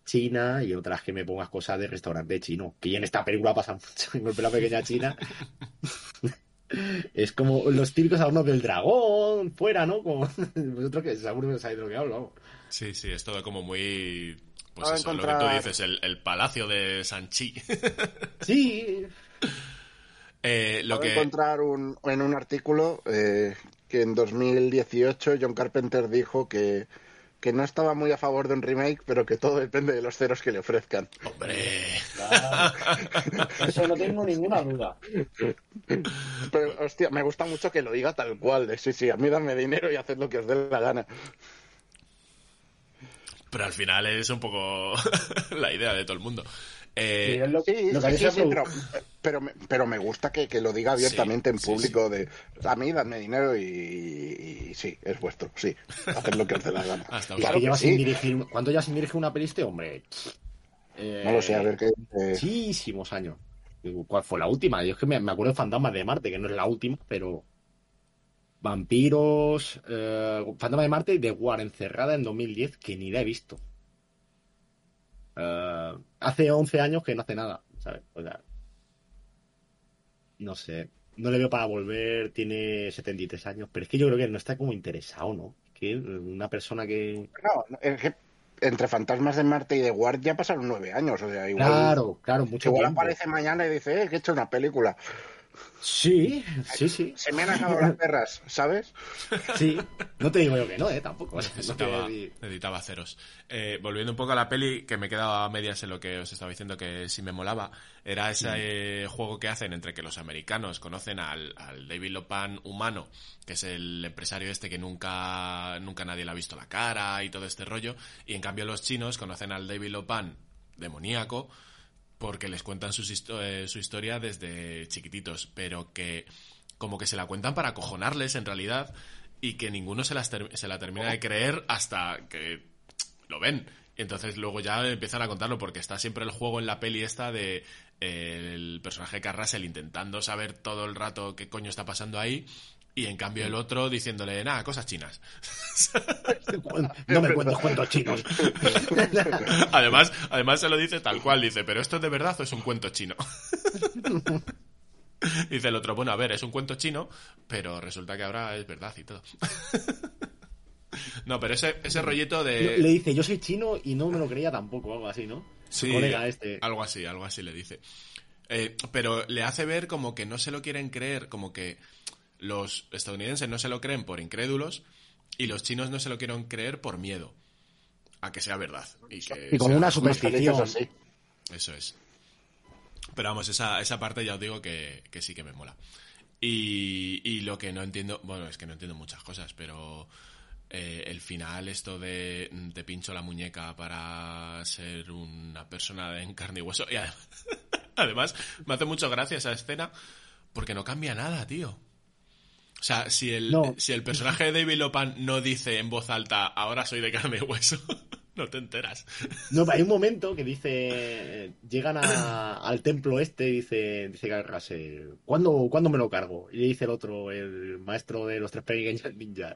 china y otras que me pongas cosas de restaurante chino, que en esta película pasa mucho, en la pequeña china. Es como los típicos adornos del dragón, fuera, ¿no? Como vosotros que seguro que sabéis de lo que hablo. vamos. Sí, sí, es todo como muy... Pues eso, lo que encontrar- tú dices, el, el palacio de Sanchi. Sí, Eh, lo que... encontrar un, en un artículo eh, que en 2018 John Carpenter dijo que que no estaba muy a favor de un remake, pero que todo depende de los ceros que le ofrezcan. Hombre. Claro. Eso no tengo ninguna duda. Pero, hostia, me gusta mucho que lo diga tal cual, de sí, sí, a mí dame dinero y haced lo que os dé la gana. Pero al final es un poco la idea de todo el mundo. Eh, es lo, Sí, lo que sí, dice sí, Produ- pero, pero, me, pero me gusta que, que lo diga abiertamente en sí, público de a mí dadme dinero y, y sí, es vuestro, sí, haced lo que os dé la gana. hasta Claro que que lleva sí. sin dirigir. ¿Cuánto ya sin dirigir una peli este hombre? Eh, No lo sé, a ver qué... eh, Muchísimos años. ¿Cuál fue la última? Yo es que me, me acuerdo de Fantasmas de Marte, que no es la última, pero. Vampiros. Eh, Fantasma de Marte y The War, encerrada en 2010, que ni la he visto. Eh, hace 11 años que no hace nada, ¿sabes? O sea, no sé. No le veo para volver, tiene 73 años, pero es que yo creo que no está como interesado, ¿no? Es que una persona que. No, es que entre Fantasmas de Marte y The Guard ya pasaron nueve años, o sea, igual, Claro, claro, mucho igual tiempo. aparece mañana y dice, eh, que he hecho una película. Sí, sí, sí. Se me han acabado las perras, ¿sabes? Sí, no te digo yo que no, ¿eh? Tampoco. necesitaba, No te- necesitaba ceros. Eh, volviendo un poco a la peli, que me quedaba a medias en lo que os estaba diciendo que sí me molaba, era ese eh, juego que hacen entre que los americanos conocen al, al David Lopan humano, que es el empresario este que nunca, nunca nadie le ha visto la cara y todo este rollo, y en cambio los chinos conocen al David Lopan demoníaco, porque les cuentan sus eh, su historia desde chiquititos, pero que como que se la cuentan para acojonarles en realidad y que ninguno se, las ter- se la termina de creer hasta que lo ven. Entonces luego ya empiezan a contarlo porque está siempre el juego en la peli esta de eh, el personaje Carrasel intentando saber todo el rato qué coño está pasando ahí y en cambio el otro diciéndole, nada, cosas chinas. No me cuentes cuentos chinos. además, además se lo dice tal cual, dice, pero esto es de verdad o es un cuento chino. dice el otro, bueno, a ver, es un cuento chino, pero resulta que ahora es verdad y todo. no, pero ese, ese rollito de... Le dice, yo soy chino y no me lo creía tampoco, algo así, ¿no? Su Sí, colega este. algo así, algo así le dice. Eh, pero le hace ver como que no se lo quieren creer, como que los estadounidenses no se lo creen por incrédulos y los chinos no se lo quieren creer por miedo a que sea verdad. Y, que Y como sea- una superstición. así. Eso es. Pero vamos, esa, esa parte ya os digo que, que sí que me mola. Y, y lo que no entiendo, bueno, es que no entiendo muchas cosas, pero eh, el final, esto de te pincho la muñeca para ser una persona en carne y hueso. Y además, además, me hace mucho gracia esa escena porque no cambia nada, tío. O sea, si el, No. si el personaje de David Lopan no dice en voz alta, ahora soy de carne y hueso, no te enteras. No, hay un momento que dice, llegan a- al templo este y dice, dice Garrase, ¿cuándo, ¿cuándo me lo cargo? Y le dice el otro, el maestro de los tres pequeños ninjas,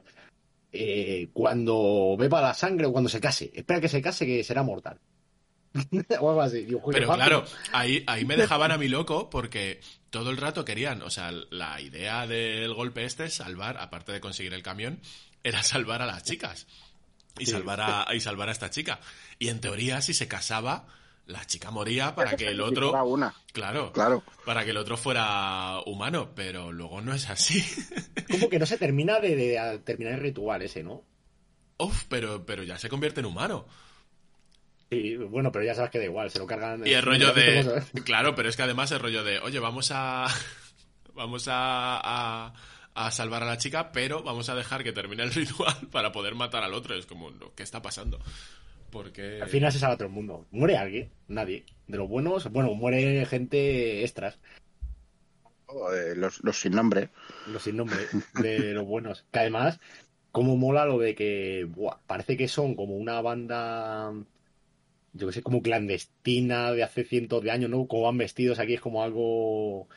eh, cuando beba la sangre o cuando se case. Espera que se case que será mortal. o algo así. Digo, joder, Pero claro, ahí, ahí me dejaban a mí loco porque todo el rato querían, o sea, la idea del golpe este es salvar, aparte de conseguir el camión, era salvar a las chicas. Y Sí. salvar a, y salvar a esta chica. Y en teoría, si se casaba, la chica moría para que el otro. Una, Claro, claro. para que el otro fuera humano, pero luego no es así. Como que no se termina de, de- terminar el ritual ese, ¿no? Uf, pero, pero ya se convierte en humano. Sí, bueno, pero ya sabes que da igual, se lo cargan. Y el rollo de. Claro, pero es que además el rollo de, oye, vamos a. Vamos a, a, a salvar a la chica, pero vamos a dejar que termine el ritual para poder matar al otro. Es como, no, ¿qué está pasando? Porque. Al final se salva todo el mundo. ¿Muere alguien? Nadie. De los buenos, bueno, muere gente extras, Eh, los, los sin nombre. los sin nombre, de los buenos. Que además, como mola lo de que buah, parece que son como una banda, yo que sé, como clandestina de hace cientos de años, ¿no? Como van vestidos aquí es como algo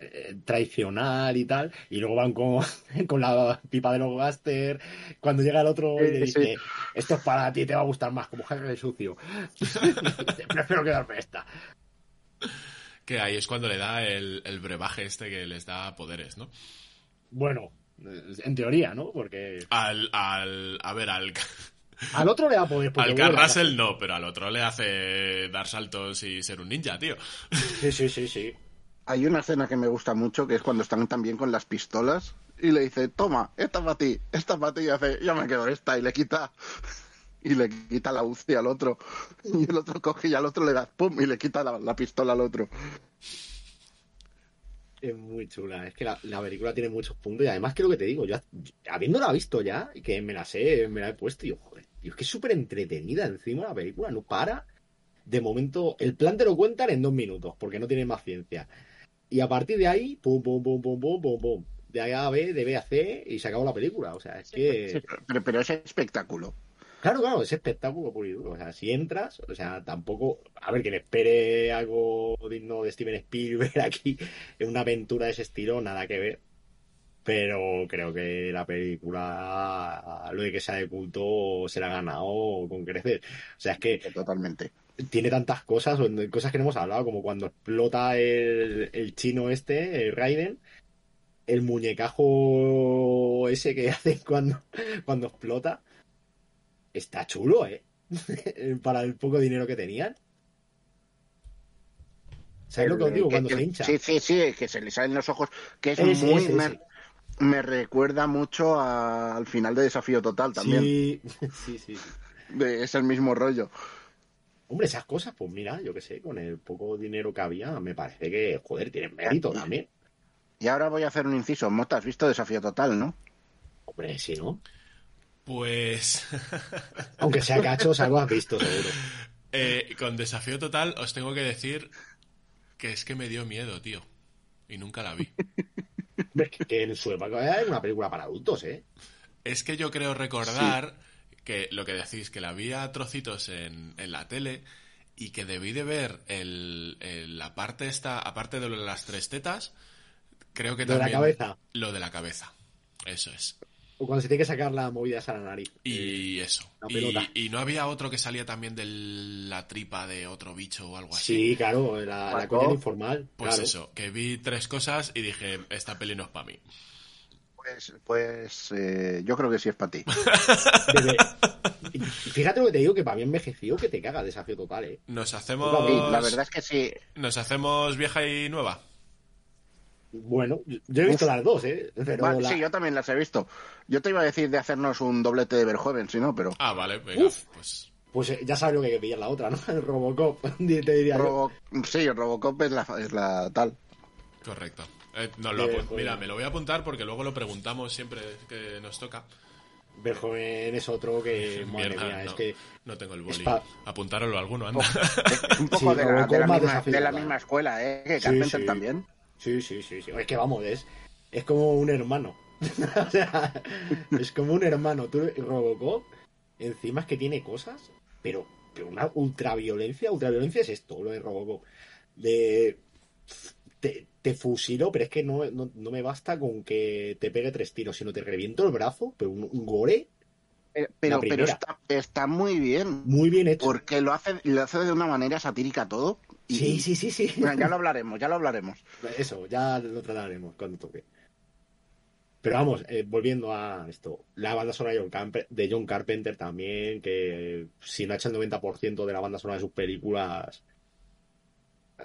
eh, tradicional y tal, y luego van con, con la pipa de los gaster, cuando llega el otro y le sí. dice, esto es para ti, te va a gustar más, como el sucio. Prefiero quedarme esta. Que ahí es cuando le da el, el brebaje este que les da poderes, ¿no? Bueno, en teoría, ¿no? Porque Al, al, a ver, al, al otro le da poder. al vuela. Carrasel no, pero al otro le hace dar saltos y ser un ninja, tío. Sí, sí, sí, sí. Hay una escena que me gusta mucho, que es cuando están también con las pistolas y le dice, toma, esta para ti, esta para ti, y hace, ya me quedo esta, y le quita y le quita la UCI al otro. Y el otro coge y al otro le da pum y le quita la, la pistola al otro. Es muy chula. Es que la, la película tiene muchos puntos y además lo que te digo, yo, yo habiéndola visto ya y que me la sé, me la he puesto y yo, joder, tío, es que es súper entretenida encima la película, no para. De momento, el plan te lo cuentan en dos minutos porque no tiene más ciencia. Y a partir de ahí, pum, pum, pum, pum, pum, pum, pum. De A a B, de B a C y se acabó la película. O sea, es que. Pero, pero es espectáculo. Claro, claro, es espectáculo puro y duro. O sea, si entras, o sea, tampoco. A ver, quien espere algo digno de Steven Spielberg aquí, en una aventura de ese estilo, nada que ver. Pero creo que la película, lo de que sea de culto, se la ha ganado con creces. O sea, es que Totalmente. tiene tantas cosas, cosas que no hemos hablado, como cuando explota el, el chino este, el Raiden, el muñecajo ese que hacen cuando, cuando explota. Está chulo, ¿eh? Para el poco dinero que tenían. ¿Sabes lo que os digo? Que- Cuando que- se hincha. Sí, sí, sí, que se le salen los ojos. Que es Ese, muy. ese, me, ese. Me recuerda mucho a- al final de Desafío Total también. Sí, sí, sí. sí. De- es el mismo rollo. Hombre, esas cosas, pues mira, yo qué sé, con el poco dinero que había, me parece que, joder, tienen mérito también. Y ahora voy a hacer un inciso. Mota, has visto Desafío Total, ¿no? Hombre, si no. Pues Aunque sea cachos, algo has visto, seguro. eh, con desafío total os tengo que decir que es que me dio miedo, tío. Y nunca la vi. Hombre, que, que en su época era una película para adultos, ¿eh? Es que yo creo recordar que lo que decís, que la vi a trocitos en, en la tele y que debí de ver el, el- la parte esta, aparte de las tres tetas, creo que Lo de la también... cabeza. Lo de la cabeza. Eso es. O cuando se tiene que sacar la movida esa a la nariz. Y eso. la pelota. Y, y no había otro que salía también de la tripa de otro bicho o algo así. Sí, claro, la, la coña informal. Pues claro. eso, que vi tres cosas y dije, esta peli no es para mí. Pues, pues eh, yo creo que sí es para ti. Fíjate lo que te digo, que para mí envejeció que te caga desafío total, ¿eh? Nos Sí, hacemos... la verdad es que sí. Nos hacemos vieja y nueva. Bueno, yo he visto Uf. las dos, ¿eh? Pero Vale, la- Sí, yo también las he visto. Yo te iba a decir de hacernos un doblete de Verjoven, si no, pero... Ah, vale, venga, Uf. pues... Pues eh, ya sabes lo que hay que pillar la otra, ¿no? El Robocop, te diría yo. Robo- Sí, Robocop es la, es la tal. Correcto. Eh, nos lo Eh. Mira, me lo voy a apuntar porque luego lo preguntamos siempre que nos toca. Verjoven es otro que, madre Mierda, mía, no, es que no tengo el boli. pa- Apuntároslo alguno, anda. Es un poco Sí, de, la, de misma, de la misma escuela, ¿eh? Que Sí, Carpenter sí. también. Sí, sí, sí, sí. Es que vamos, es, es como un hermano. o sea, es como un hermano. Tú, Robocop, encima es que tiene cosas, pero, pero una ultraviolencia. Ultraviolencia es esto, lo de Robocop. De. Te, te fusilo, pero es que no, no, no me basta con que te pegue tres tiros, sino te reviento el brazo, pero un, un gore Eh, Pero, pero está, está muy bien. muy bien hecho. Porque lo hace, lo hace de una manera satírica todo. Y, Sí, sí, sí, sí. Bueno, ya lo hablaremos, ya lo hablaremos. Eso, ya lo trataremos cuando toque. Pero vamos, eh, volviendo a esto, la banda sonora de John, de John Carpenter también, que si no ha hecho el 90% de la banda sonora de sus películas, eh,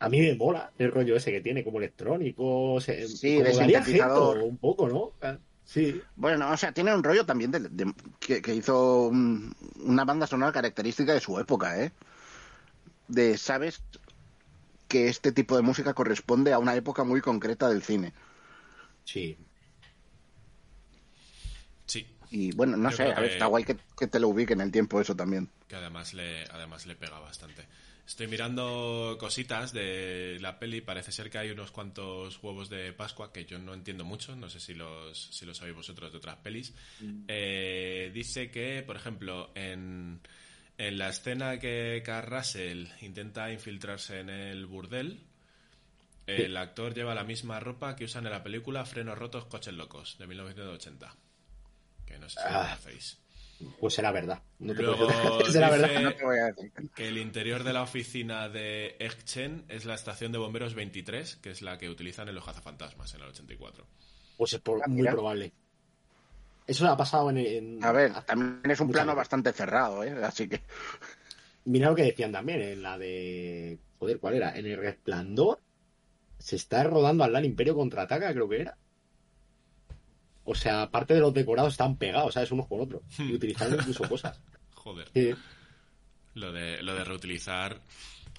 a mí me mola el rollo ese que tiene, como electrónico, se, Sí, como de sintetizador. Un poco, ¿no? Ah, Sí, Bueno, o sea, tiene un rollo también de, de- que, que hizo un- una banda sonora característica de su época, ¿eh? De, ¿sabes? Que este tipo de música corresponde a una época muy concreta del cine. sí. Sí, Y bueno, no Yo sé, a ver, que- está guay que, que te lo ubique en el tiempo eso también. que además le, además le pega bastante. Estoy mirando cositas de la peli. Parece ser que hay unos cuantos huevos de Pascua que yo no entiendo mucho. No sé si los, si los sabéis vosotros de otras pelis. Eh, dice que, por ejemplo, en, en la escena que Carl Russell intenta infiltrarse en el burdel, el actor lleva la misma ropa que usan en la película Frenos Rotos, Coches Locos, de 1980. Que no sé si lo Ah. conocéis. Pues será verdad. No te Luego será verdad. No te voy a decir. que el interior de la oficina de Egchen es la estación de bomberos 23, que es la que utilizan en los cazafantasmas en el 84. Pues es por- Ah, muy probable. Eso ha pasado en, en- A ver, también es un plano bastante cerrado, ¿eh? Así que... Mira lo que decían también en la de. Joder, ¿cuál era? En el resplandor se está rodando al lado Imperio contraataca, creo que era. o sea, parte de los decorados están pegados, ¿sabes? Unos con otros. Y utilizando incluso cosas. Joder. Sí. Lo de, lo de reutilizar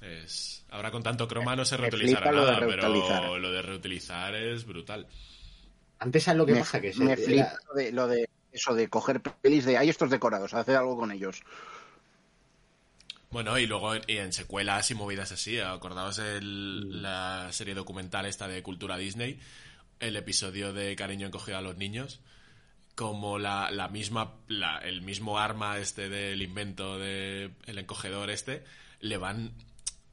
es... Ahora con tanto croma no se reutilizará nada, reutilizar. pero lo de reutilizar es brutal. Antes, ¿sabes lo que me, pasa? Que se- me era- flipa lo de, lo de eso de coger pelis de hay estos decorados, hacer algo con ellos. Bueno, y luego en, y en secuelas y movidas así, acordaos de la serie documental esta de Cultura Disney, el episodio de Cariño encogido a los niños, como la, la misma, la- el mismo arma este del invento de el encogedor este, le van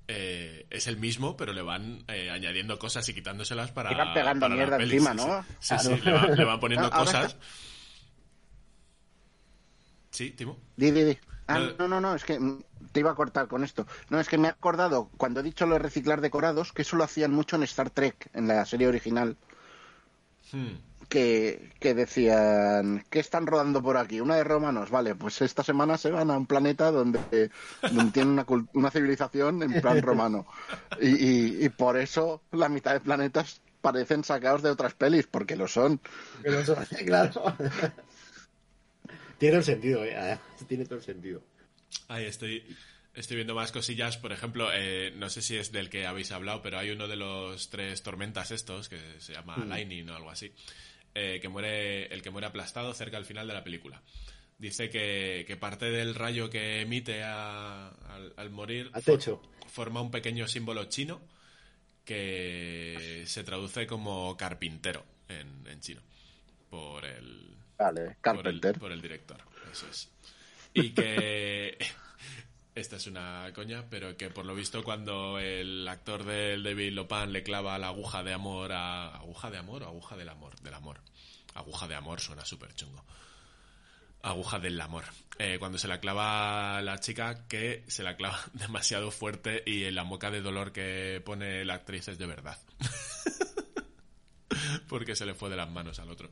eh, es el mismo, pero le van eh, añadiendo cosas y quitándoselas para. Le van pegando para mierda encima, sí, ¿no? Sí, sí, sí, le, van, le van poniendo Ahora cosas. está- Sí, Timo. Di, di, di. Ah, No. no, no, no, es que te iba a cortar con esto. No, es que me he acordado, cuando he dicho lo de reciclar decorados, que eso lo hacían mucho en Star Trek, en la serie original, Hmm. Que, que decían, ¿qué están rodando por aquí? Una de romanos, vale, pues esta semana se van a un planeta donde, donde tienen una, una civilización en plan romano. Y, y- y por eso la mitad de planetas parecen sacados de otras pelis, porque lo son. hace, claro. tiene el sentido, ¿eh? Tiene todo el sentido. Ahí estoy, estoy viendo más cosillas. Por ejemplo, eh, no sé si es del que habéis hablado, pero hay uno de los tres tormentas estos, que se llama Lightning o algo así, eh, que muere, el que muere aplastado cerca al final de la película. Dice que, que parte del rayo que emite a- al, al morir Al for- techo. forma un pequeño símbolo chino que se traduce como carpintero en, en chino por el, Vale, por el, por el director. Eso es. Y que. Esta es una coña, pero que por lo visto cuando el actor del David Lopan le clava la aguja de amor a... ¿Aguja de amor o aguja del amor? Del amor. Aguja de amor suena súper chungo. Aguja del amor. Eh, cuando se la clava la chica, que se la clava demasiado fuerte y la moca de dolor que pone la actriz es de verdad. Porque se le fue de las manos al otro.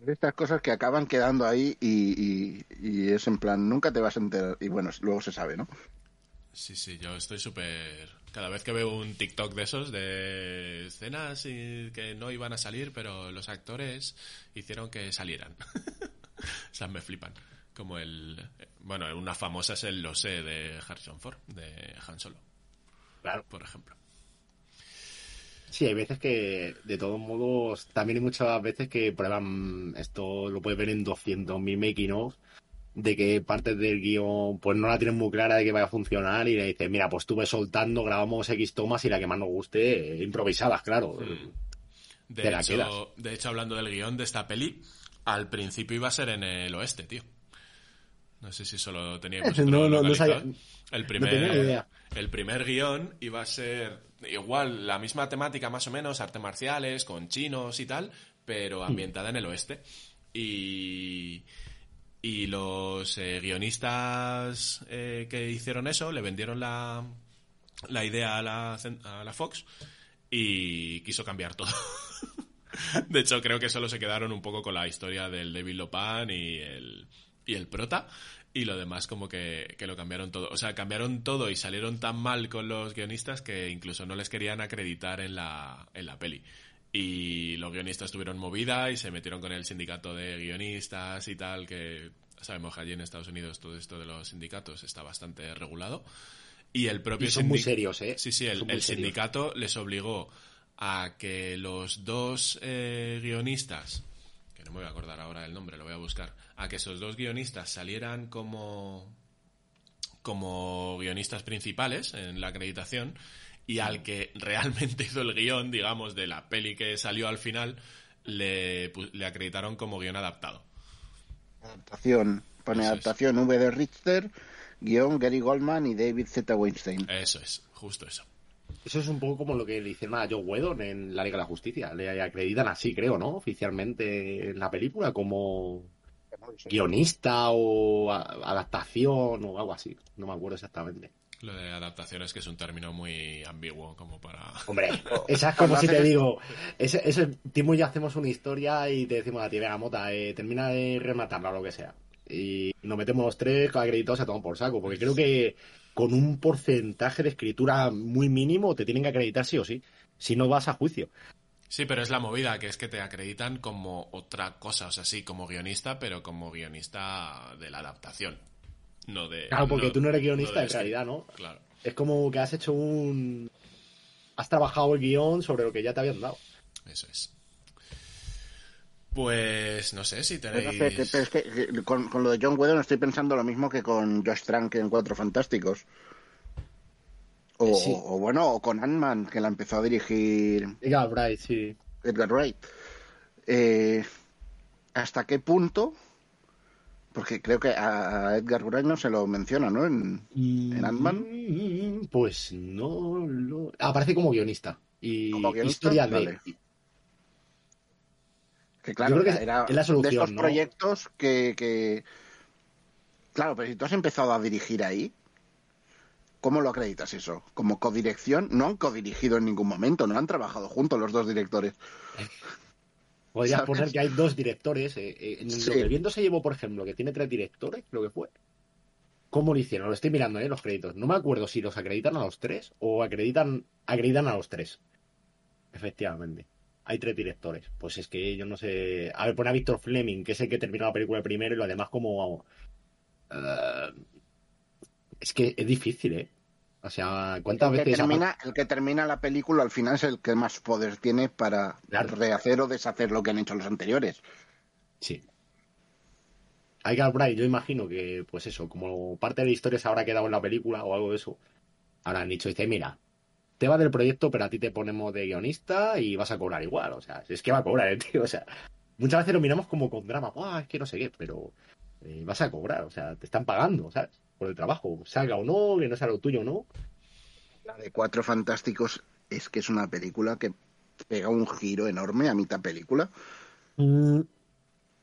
De estas cosas que acaban quedando ahí y, y- y es en plan, nunca te vas a enterar. Y bueno, luego se sabe, ¿no? Sí, sí, yo estoy súper... Cada vez que veo un TikTok de esos, de escenas y que no iban a salir, pero los actores hicieron que salieran. o sea, me flipan. Como el... Bueno, una famosa es el Lo sé de Harrison Ford, de Han Solo, Claro. por ejemplo. Sí, hay veces que, de todos modos, también hay muchas veces que prueban, esto lo puedes ver en 200.000 making of, de que partes del guion pues no la tienen muy clara de que vaya a funcionar y le dices, mira, pues estuve soltando, grabamos X tomas y la que más nos guste, eh, improvisadas, claro. De, hecho, de hecho, hablando del guion de esta peli, al principio iba a ser en el oeste, tío. No sé si solo teníais vosotros No, no, no sabía- el no primer, tenía idea. El primer guion iba a ser igual, la misma temática más o menos, artes marciales, con chinos y tal, pero ambientada en el oeste. Y, y los eh, guionistas eh, que hicieron eso le vendieron la, la idea a la, a la Fox y quiso cambiar todo. De hecho, creo que solo se quedaron un poco con la historia del David Lopan y el, y el prota. Y lo demás como que, que lo cambiaron todo. O sea, cambiaron todo y salieron tan mal con los guionistas que incluso no les querían acreditar en la, en la peli. Y los guionistas tuvieron movida y se metieron con el sindicato de guionistas y tal, que sabemos que allí en Estados Unidos todo esto de los sindicatos está bastante regulado. Y el propio Y son muy serios, ¿eh? Sí, sí, el, serios. sindicato les obligó a que los dos eh, guionistas, no me voy a acordar ahora del nombre, lo voy a buscar, a que esos dos guionistas salieran como como guionistas principales en la acreditación y al que realmente hizo el guion, digamos, de la peli que salió al final, le, le acreditaron como guion adaptado. Adaptación. Pone Eso es. adaptación V de Richter, guion Gary Goldman y David Z. Weinstein. Eso es, justo eso. Eso es un poco como lo que le hicieron a Joe Whedon en la Liga de la Justicia. Le acreditan así, creo, ¿no? Oficialmente en la película como guionista o adaptación o algo así. No me acuerdo exactamente. Lo de adaptación es que es un término muy ambiguo como para... Hombre, esa es como si te digo, ese, ese, Timo y yo hacemos una historia y te decimos a ti, venga, Mota, eh, termina de rematarla o lo que sea. Y nos metemos los tres acreditados a tomar por saco, porque creo que con un porcentaje de escritura muy mínimo te tienen que acreditar sí o sí, si no vas a juicio. Sí, pero es la movida, que es que te acreditan como otra cosa, o sea, sí, como guionista, pero como guionista de la adaptación. No de. Claro, porque no- tú no eres guionista no de en realidad, ¿no? Claro. Es como que has hecho un... Has trabajado el guion sobre lo que ya te habían dado. Eso es. Pues no sé si Pero, tenéis. es que- pero es que con, con lo de John Whedon estoy pensando lo mismo que con Josh Trank en Cuatro Fantásticos. O, Eh, sí. o bueno, o con Ant-Man, que la empezó a dirigir Edgar Bright, sí. Edgar Wright. Eh, ¿Hasta qué punto? Porque creo que a Edgar Wright no se lo menciona, ¿no? En, en Ant-Man. Pues no lo... Aparece como guionista. Y ¿Como guionista? historia de... Que claro, Yo creo que era es la solución, de estos ¿no? proyectos que, que- Claro, pero si tú has empezado a dirigir ahí, ¿cómo lo acreditas eso? ¿Como codirección? No han codirigido en ningún momento, no han trabajado juntos los dos directores. Podrías ¿sabes? poner que hay dos directores. eh, eh, en Sí. lo que el viento se llevó, por ejemplo, que tiene tres directores, creo que fue. ¿Cómo lo hicieron? Lo estoy mirando, ¿eh? Los créditos. No me acuerdo si los acreditan a los tres o acreditan, acreditan a los tres. Efectivamente. Hay tres directores. Pues es que yo no sé. A ver, pone a Víctor Fleming, que es el que terminó la película primero y lo demás como. eh, es que es difícil, ¿eh? O sea, ¿cuántas El que, veces... termina, el que termina la película al final es el que más poder tiene para Claro. rehacer o deshacer lo que han hecho los anteriores. Sí. Edgar Bright, yo imagino que, pues eso, como parte de la historia se habrá quedado en la película o algo de eso, ahora han dicho, dice, mira, te va del proyecto, pero a ti te ponemos de guionista y vas a cobrar igual. O sea, es que va a cobrar el tío. O sea, muchas veces lo miramos como con drama, "Buah, es que no sé qué, pero eh, vas a cobrar. O sea, te están pagando, ¿sabes? Por el trabajo, salga o no, que no sea lo tuyo o no. La de Cuatro Fantásticos es que es una película que pega un giro enorme a mitad película.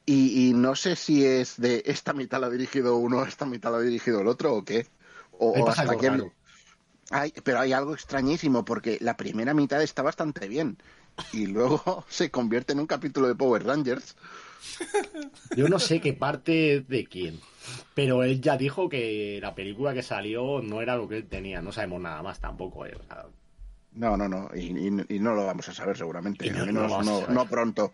Y, y no sé si es de esta mitad la ha dirigido uno, esta mitad la ha dirigido el otro o qué. O, hasta qué. Hay- pero hay algo extrañísimo porque la primera mitad está bastante bien y luego se convierte en un capítulo de Power Rangers. Yo no sé qué parte de quién, pero él ya dijo que la película que salió no era lo que él tenía. No sabemos nada más tampoco. eh, o sea, No, no, no, y, y- y no lo vamos a saber seguramente, no- al no menos no, no pronto.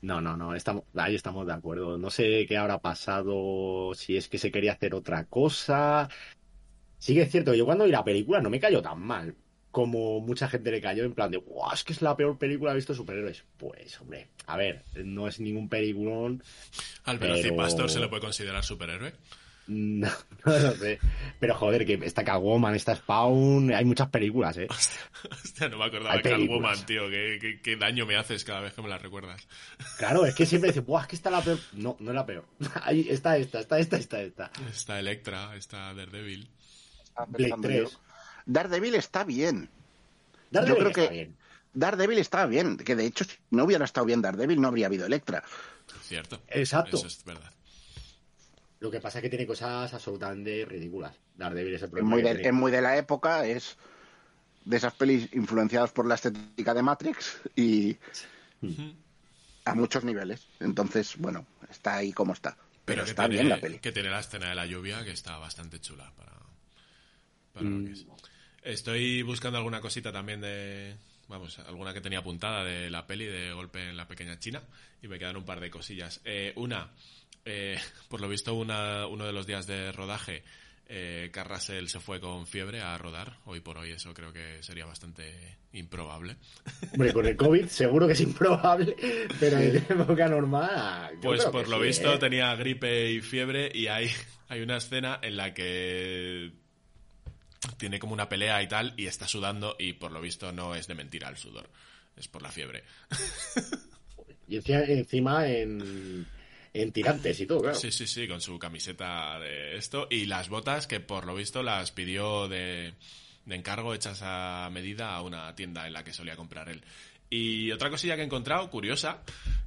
No, no, no, estamos, ahí estamos de acuerdo. No sé qué habrá pasado, si es que se quería hacer otra cosa. Sí que es cierto, yo cuando vi la película no me cayó tan mal como mucha gente le cayó en plan de, guau, es que es la peor película que he visto de superhéroes. Pues, hombre, a ver, no es ningún peliculón, Al Pero- se le puede considerar superhéroe. no, no lo sé. Pero joder, que está Catwoman, está Spawn, hay muchas películas, ¿eh? Hostia, no me acordaba de Catwoman, tío. Qué, qué- qué daño me haces cada vez que me la recuerdas. Claro, es que siempre dice, guau, es que está la peor. No, no es la peor. Ahí está esta, está esta, está esta. Está Electra, está Daredevil. Estaba Blade pensando 3. yo. Daredevil está bien. Daredevil creo está que- bien. Daredevil estaba bien, que de hecho si no hubiera estado bien Daredevil no habría habido Electra. Cierto. Exacto. Eso es verdad. Lo que pasa es que tiene cosas absolutamente ridículas. Daredevil es el Es problema. muy, de, es muy de la época, es de esas pelis influenciadas por la estética de Matrix y a muchos niveles. Entonces, bueno, está ahí como está. Pero, está tiene, bien la peli. Que tiene la escena de la lluvia que está bastante chula para, para Mm. lo que es. Estoy buscando alguna cosita también de. Vamos, alguna que tenía apuntada de la peli de Golpe en la Pequeña China. Y me quedan un par de cosillas. Eh, una, eh, por lo visto, una, uno de los días de rodaje, eh, Carrasel se fue con fiebre a rodar. Hoy por hoy, eso creo que sería bastante improbable. Hombre, con el COVID seguro que es improbable, pero en época normal. yo Pues por lo sí, visto ¿eh? tenía gripe y fiebre y hay, hay una escena en la que tiene como una pelea y tal y está sudando y por lo visto no es de mentira el sudor, es por la fiebre. Y encima, en, en tirantes y todo, claro. Sí, sí, sí, con su camiseta de esto y las botas que por lo visto las pidió de, de encargo hechas a medida a una tienda en la que solía comprar él. Y otra cosilla que he encontrado, curiosa,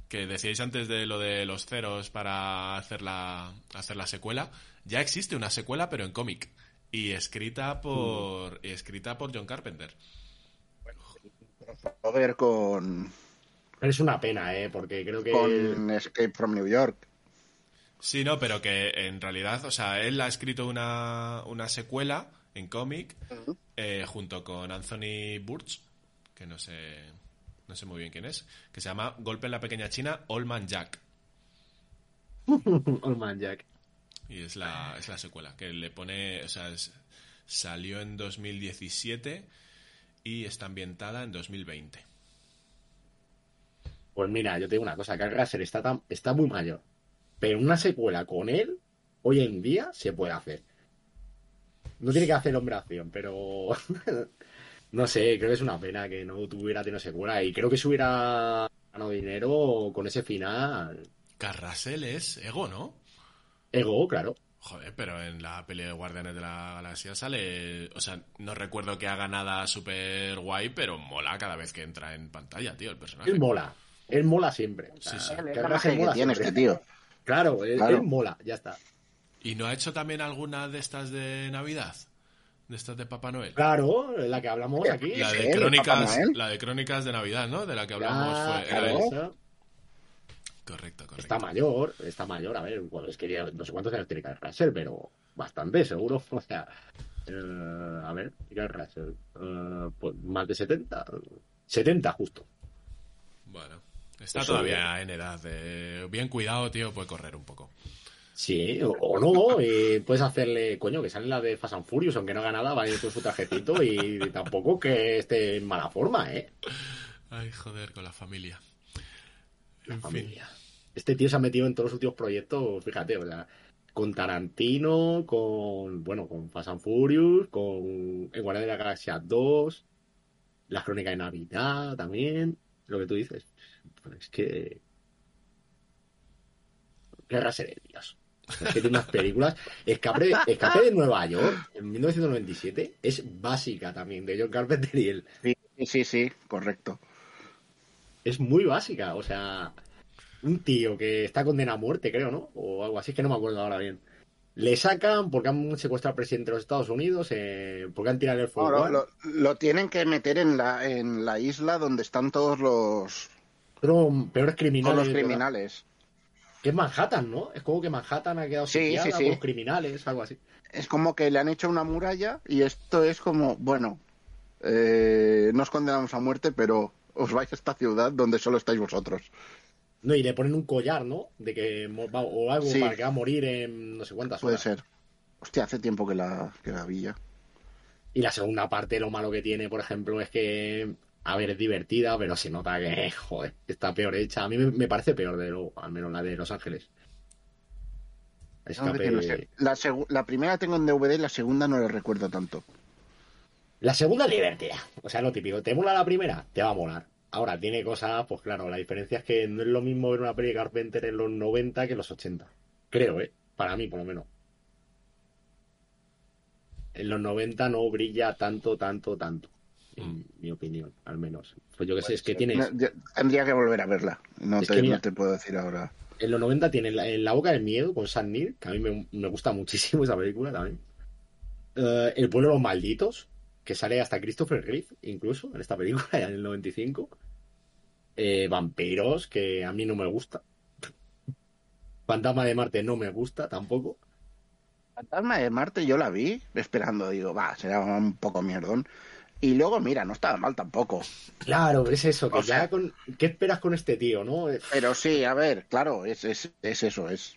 que decíais antes de lo de los ceros para hacer la, hacer la secuela, ya existe una secuela pero en cómic y escrita por, y escrita por John Carpenter. Crossover con, Pero es una pena, ¿eh? Porque creo que... con Escape from New York. Sí, no, pero que en realidad, o sea, él ha escrito una, una secuela en cómic eh, junto con Anthony Burch, que no sé, no sé muy bien quién es, que se llama Golpe en la Pequeña China, Old Man Jack. Old Man Jack. Y es la, es la secuela, que le pone, o sea, es- salió en 2017 y está ambientada en 2020. Pues mira, yo te digo una cosa, Russell está, tan, está muy mayor. Pero una secuela con él, hoy en día, se puede hacer. No tiene que hacer hombre acción, pero... no sé, creo que es una pena que no tuviera tenido secuela. Y creo que si hubiera ganado dinero con ese final... Carrasel es Ego, ¿no? Ego, claro. Joder, pero en la peli de Guardianes de la Galaxia sale. O sea, no recuerdo que haga nada súper guay, pero mola cada vez que entra en pantalla, tío, el personaje. Él mola. Él mola siempre. O sea, Sí, sí. El personaje que mola tiene siempre. este tío. Claro, él, Claro. él mola, ya está. ¿Y no ha hecho también alguna de estas de Navidad? ¿De estas de Papá Noel? Claro, la que hablamos aquí. La de crónicas, Noel. la de crónicas de Navidad, ¿no? De la que hablamos Ya, fue. claro. Correcto, correcto. Está mayor, está mayor, a ver, bueno, es que ya no sé cuántos años tiene Kurt Russell, pero bastante, seguro. O sea, eh, a ver, Kurt Russell, eh, pues más de 70, 70 justo. Bueno, está todavía en edad de. Bien cuidado, tío, puede correr un poco. Sí, o, o no, y puedes hacerle, coño, que sale la de Fast and Furious, aunque no haga nada, va a ir con su trajecito y tampoco que esté en mala forma, ¿eh? Ay, joder, con la familia. La En fin. Este tío se ha metido en todos los últimos proyectos, fíjate, o sea, con Tarantino, con, bueno, con Fast and Furious, con El Guardián de la Galaxia 2, La Crónica de Navidad también, lo que tú dices. Pues es que... Guerra Dios. Es que tiene unas películas. Escape, Escape de Nueva York, en 1997, es básica también, de John Carpenter y él. Sí, sí, sí, correcto. es muy básica. O sea, un tío que está condenado a muerte, creo, ¿no? O algo así, es que no me acuerdo ahora bien. Le sacan porque han secuestrado al presidente de los Estados Unidos, eh, porque han tirado el fuego. lo, lo- lo tienen que meter en la, en la isla donde están todos los, Pero peores criminales. todos los criminales. Que es Manhattan, ¿no? Es como que Manhattan ha quedado Sí, sí, sí. por los criminales, algo así. Es como que le han hecho una muralla y esto es como, bueno, eh, no os condenamos a muerte, pero os vais a esta ciudad donde solo estáis vosotros. No, y le ponen un collar, ¿no? De que va- o algo Sí. para que va a morir en no sé cuántas Puede horas. ser. Hostia, hace tiempo que la, que la vi ya. Y la segunda parte, lo malo que tiene, por ejemplo, es que, a ver, es divertida, pero se nota que, joder, está peor hecha. A mí me, me parece peor, de lo, al menos la de Los Ángeles. Que decir, no sé. La, la primera tengo en DVD y la segunda no la recuerdo tanto. La segunda es divertida. O sea, lo típico. ¿Te mola la primera? Te va a molar. Ahora, tiene cosas, pues claro, la diferencia es que no es lo mismo ver una peli de Carpenter en los 90 que en los 80. Creo, ¿eh? Para mí, por lo menos. En los 90 no brilla tanto, tanto, tanto. En mi opinión, al menos. Pues yo que sé, es que tienes... No, yo- tendría que volver a verla. No, te, que mira- no te puedo decir ahora. En los 90 tiene la, en la boca del miedo con Sam Neill, que a mí me, me gusta muchísimo esa película también. Eh, el pueblo de los malditos, que sale hasta Christopher Reeve, incluso, en esta película, en el 95. Eh, vampiros, que a mí no me gusta. Fantasma de Marte no me gusta tampoco. Fantasma de Marte yo la vi esperando, digo, va, será un poco mierdón. Y luego, mira, no estaba mal tampoco. Claro, es eso, que O sea- ya con... ¿Qué esperas con este tío, no? Pero sí, a ver, claro, es, es, es eso, es.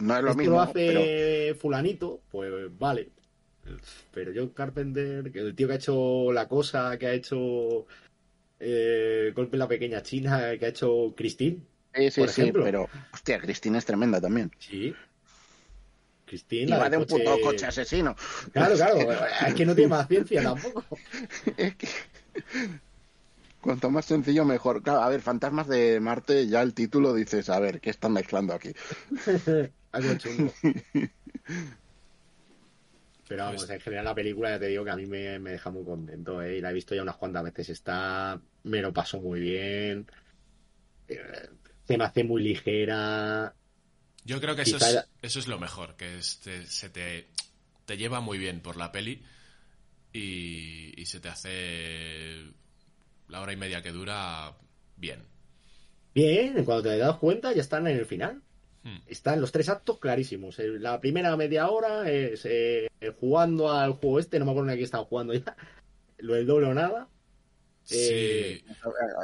No es lo Esto mismo, lo hace pero fulanito, pues vale. Pero John Carpenter, que el tío que ha hecho La Cosa, que ha hecho eh, Golpe en la Pequeña China, que ha hecho Christine. sí, sí, por sí, ejemplo. pero hostia, Cristina es tremenda también. Sí. Christine, la va de un puto coche asesino. Claro, claro. Es que no tiene más ciencia tampoco. Es que cuanto más sencillo mejor. Claro, a ver, Fantasmas de Marte, ya el título dices, a ver, ¿qué están mezclando aquí? Algo chungo. Pero vamos, en general la película ya te digo que a mí me, me deja muy contento, ¿eh? Y la he visto ya unas cuantas veces. Está, me lo paso muy bien. Eh, Se me hace muy ligera. Yo creo que eso Quizá es, eso es lo mejor, que es- te- se te, te lleva muy bien por la peli y, y se te hace la hora y media que dura bien. Bien, cuando te das cuenta ya están en el final. Hmm. Están los tres actos clarísimos. Eh, La primera media hora es eh, jugando al juego este, no me acuerdo ni a qué están jugando ya. Lo del doble o nada. Eh,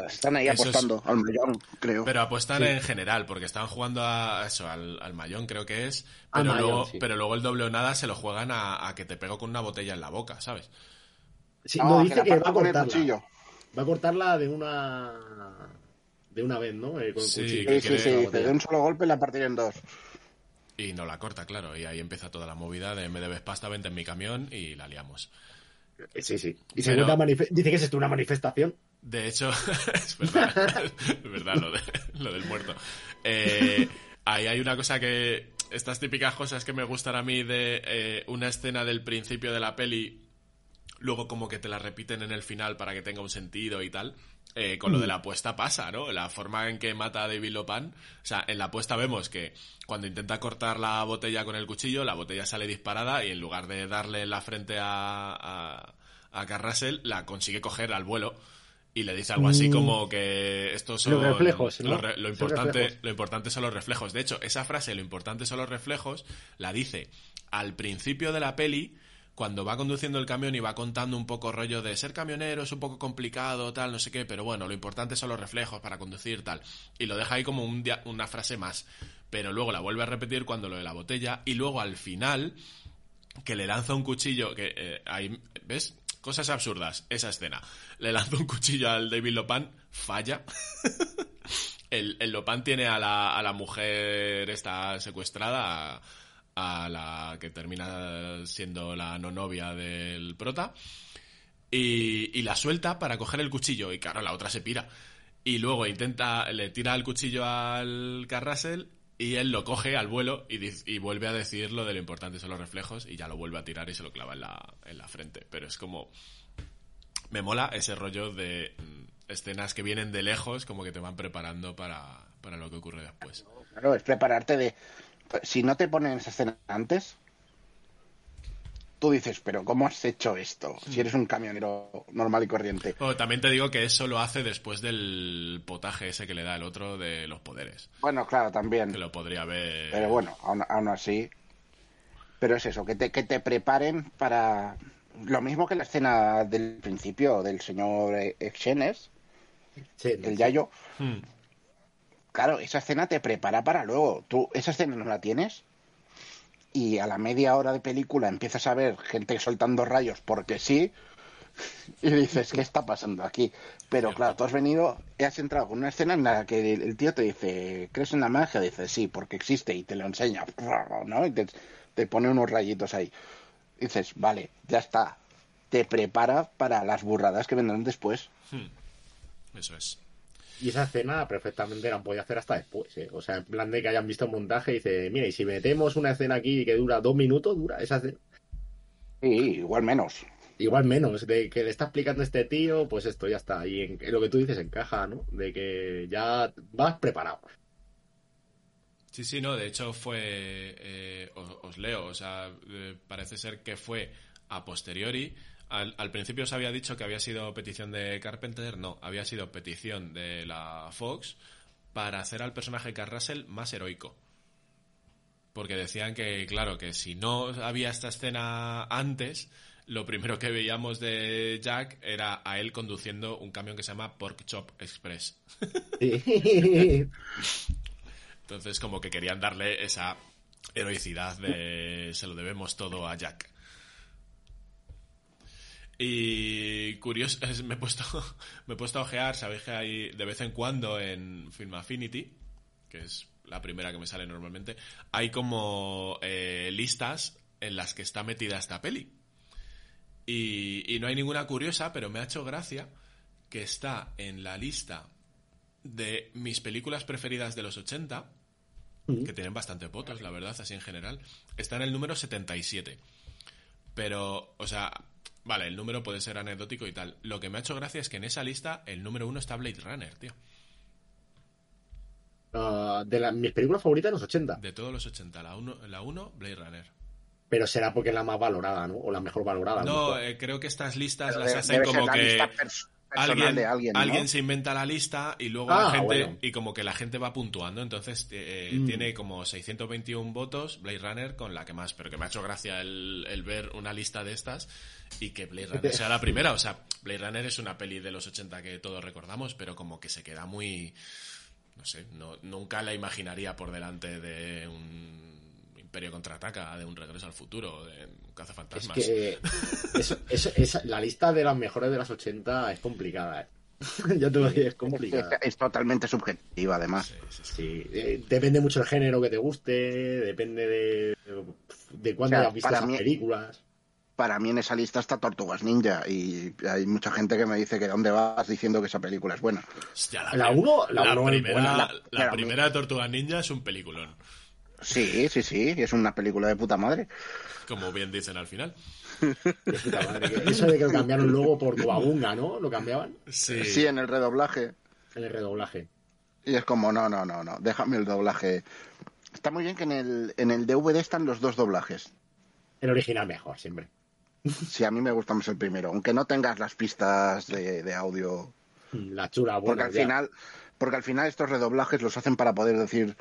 Están ahí Eso es- apostando al millón, creo. Pero apuestan en general, porque están jugando a eso, al, al mayón creo que es, pero, mayón, luego, sí. pero luego el doble o nada se lo juegan a, a que te pego con una botella en la boca, ¿sabes? sí, No, no, que dice la que va a parta con el cortarla. cuchillo. Va a cortarla de una de una vez, ¿no? Eh, con el Sí, cuchillo. Sí, sí, sí, dice, de un solo golpe la partiré en dos. Y no la corta, claro, y ahí empieza toda la movida de me debes pasta, vente en mi camión y la liamos. Sí, sí. Y se Pero- dice que es esto una manifestación. De hecho, es verdad, es verdad lo, de- lo del muerto. Eh, ahí hay una cosa que, estas típicas cosas que me gustan a mí de eh, una escena del principio de la peli, luego como que te la repiten en el final para que tenga un sentido y tal. Eh, con lo de la apuesta pasa, ¿no? La forma en que mata a David Lopan. O sea, en la apuesta vemos que cuando intenta cortar la botella con el cuchillo, la botella sale disparada y en lugar de darle la frente a, a, a Carrasel, la consigue coger al vuelo y le dice algo así Mm. como que estos son Los reflejos, ¿no? los re- lo importante reflejos. lo importante son los reflejos de hecho esa frase lo importante son los reflejos la dice al principio de la peli cuando va conduciendo el camión y va contando un poco rollo de ser camionero es un poco complicado tal no sé qué pero bueno lo importante son los reflejos para conducir tal y lo deja ahí como un dia- una frase más pero luego la vuelve a repetir cuando lo de la botella y luego al final que le lanza un cuchillo, que eh, ahí, ¿ves? Cosas absurdas, esa escena. Le lanza un cuchillo al David Lopan, falla. el, el Lopan tiene a la, a la mujer esta secuestrada, a la que termina siendo la no novia del prota, y, y la suelta para coger el cuchillo, y claro, la otra se pira. Y luego intenta, le tira el cuchillo al Carrasel y él lo coge al vuelo y, y vuelve a decir lo de lo importante son los reflejos y ya lo vuelve a tirar y se lo clava en la, en la frente. Pero es como... Me mola ese rollo de mm, escenas que vienen de lejos, como que te van preparando para, para lo que ocurre después. Claro, es prepararte de... Si no te ponen esa escena antes, tú dices, pero ¿cómo has hecho esto? Si eres un camionero normal y corriente. Bueno, también te digo que eso lo hace después del potaje ese que le da el otro de los poderes. Bueno, claro, también. Que lo podría haber... Pero bueno, aún, aún así. Pero es eso, que te, que te preparen para. Lo mismo que la escena del principio del señor Exenes, Sí, el Yayo. Hmm. Claro, esa escena te prepara para luego. Tú, esa escena no la tienes. Y a la media hora de película empiezas a ver gente soltando rayos porque sí. Y dices, ¿qué está pasando aquí? Pero claro, tú has venido y has entrado con una escena en la que el, tío te dice, ¿crees en la magia? Dices, sí, porque existe y te lo enseña, ¿no? Y te, te pone unos rayitos ahí. Dices, vale, ya está. Te prepara para las burradas que vendrán después. Eso es. Y esa escena perfectamente la podía hacer hasta después, ¿eh? O sea, en plan de que hayan visto el montaje y dice, mira, y si metemos una escena aquí que dura dos minutos, dura esa escena. Sí, igual menos. Igual menos, de que le está explicando este tío, pues esto ya está. Y en, en lo que tú dices encaja, ¿no? De que ya vas preparado. Sí, sí, no, de hecho fue, eh, os, os leo, o sea, eh, parece ser que fue a posteriori. Al, al principio os había dicho que había sido petición de Carpenter, no, había sido petición de la Fox para hacer al personaje Carrasel más heroico. Porque decían que, claro, que si no había esta escena antes, lo primero que veíamos de Jack era a él conduciendo un camión que se llama Pork Chop Express. Entonces, como que querían darle esa heroicidad de se lo debemos todo a Jack. Y curioso, es- me he puesto me he puesto a ojear, sabéis que hay de vez en cuando en Film Affinity, que es la primera que me sale normalmente, hay como eh, listas en las que está metida esta peli. Y, y no hay ninguna curiosa, pero me ha hecho gracia que está en la lista de mis películas preferidas de los 80, que tienen bastante votos, la verdad, así en general, está en el número 77. Pero, o sea, vale, el número puede ser anecdótico y tal. Lo que me ha hecho gracia es que en esa lista el número uno está Blade Runner, tío. Ah, de la- mis películas favoritas de los 80. De todos los 80, la 1, la uno, Blade Runner. Pero será porque es la más valorada, ¿no? O la mejor valorada. No, eh, creo que estas listas Pero las hacen como la que... lista de alguien, ¿no? se inventa la lista y luego Ah, la gente bueno. y como que la gente va puntuando entonces eh, Mm. tiene como 621 votos Blade Runner con la que más pero que me ha hecho gracia el, el ver una lista de estas y que Blade Runner sea la primera o sea Blade Runner es una peli de los 80 que todos recordamos pero como que se queda muy no sé no, nunca la imaginaría por delante de un Imperio contraataca de un Regreso al futuro de un Es cazafantasmas que eso- eso- esa- la lista de las mejores de las 80 es complicada, ¿eh? ya te lo es Es, complicada. es totalmente subjetiva, además. Sí, sí, sí. Sí, eh, depende mucho del género que te guste, depende de, de cuándo O sea, hayas visto mí- películas. Para mí en esa lista está Tortugas Ninja y hay mucha gente que me dice que dónde vas diciendo que esa película es buena. Hostia, La uno- la uno primera, buena. la, mí- primera Tortuga Ninja es un peliculón, Sí, sí, sí, es una película de puta madre. como bien dicen al final. De puta madre, que- Eso de que lo cambiaron luego por Coabunga, ¿no? Lo cambiaban Sí, Sí, en el redoblaje. en el redoblaje. Y es como, no, no, no, no, déjame el doblaje. Está muy bien que en el, en el DVD están los dos doblajes. El original mejor, siempre. Sí, a mí me gusta más el primero, aunque no tengas las pistas de, de audio. La chula, Porque bueno, al ya. final, porque al final estos redoblajes los hacen para poder decir,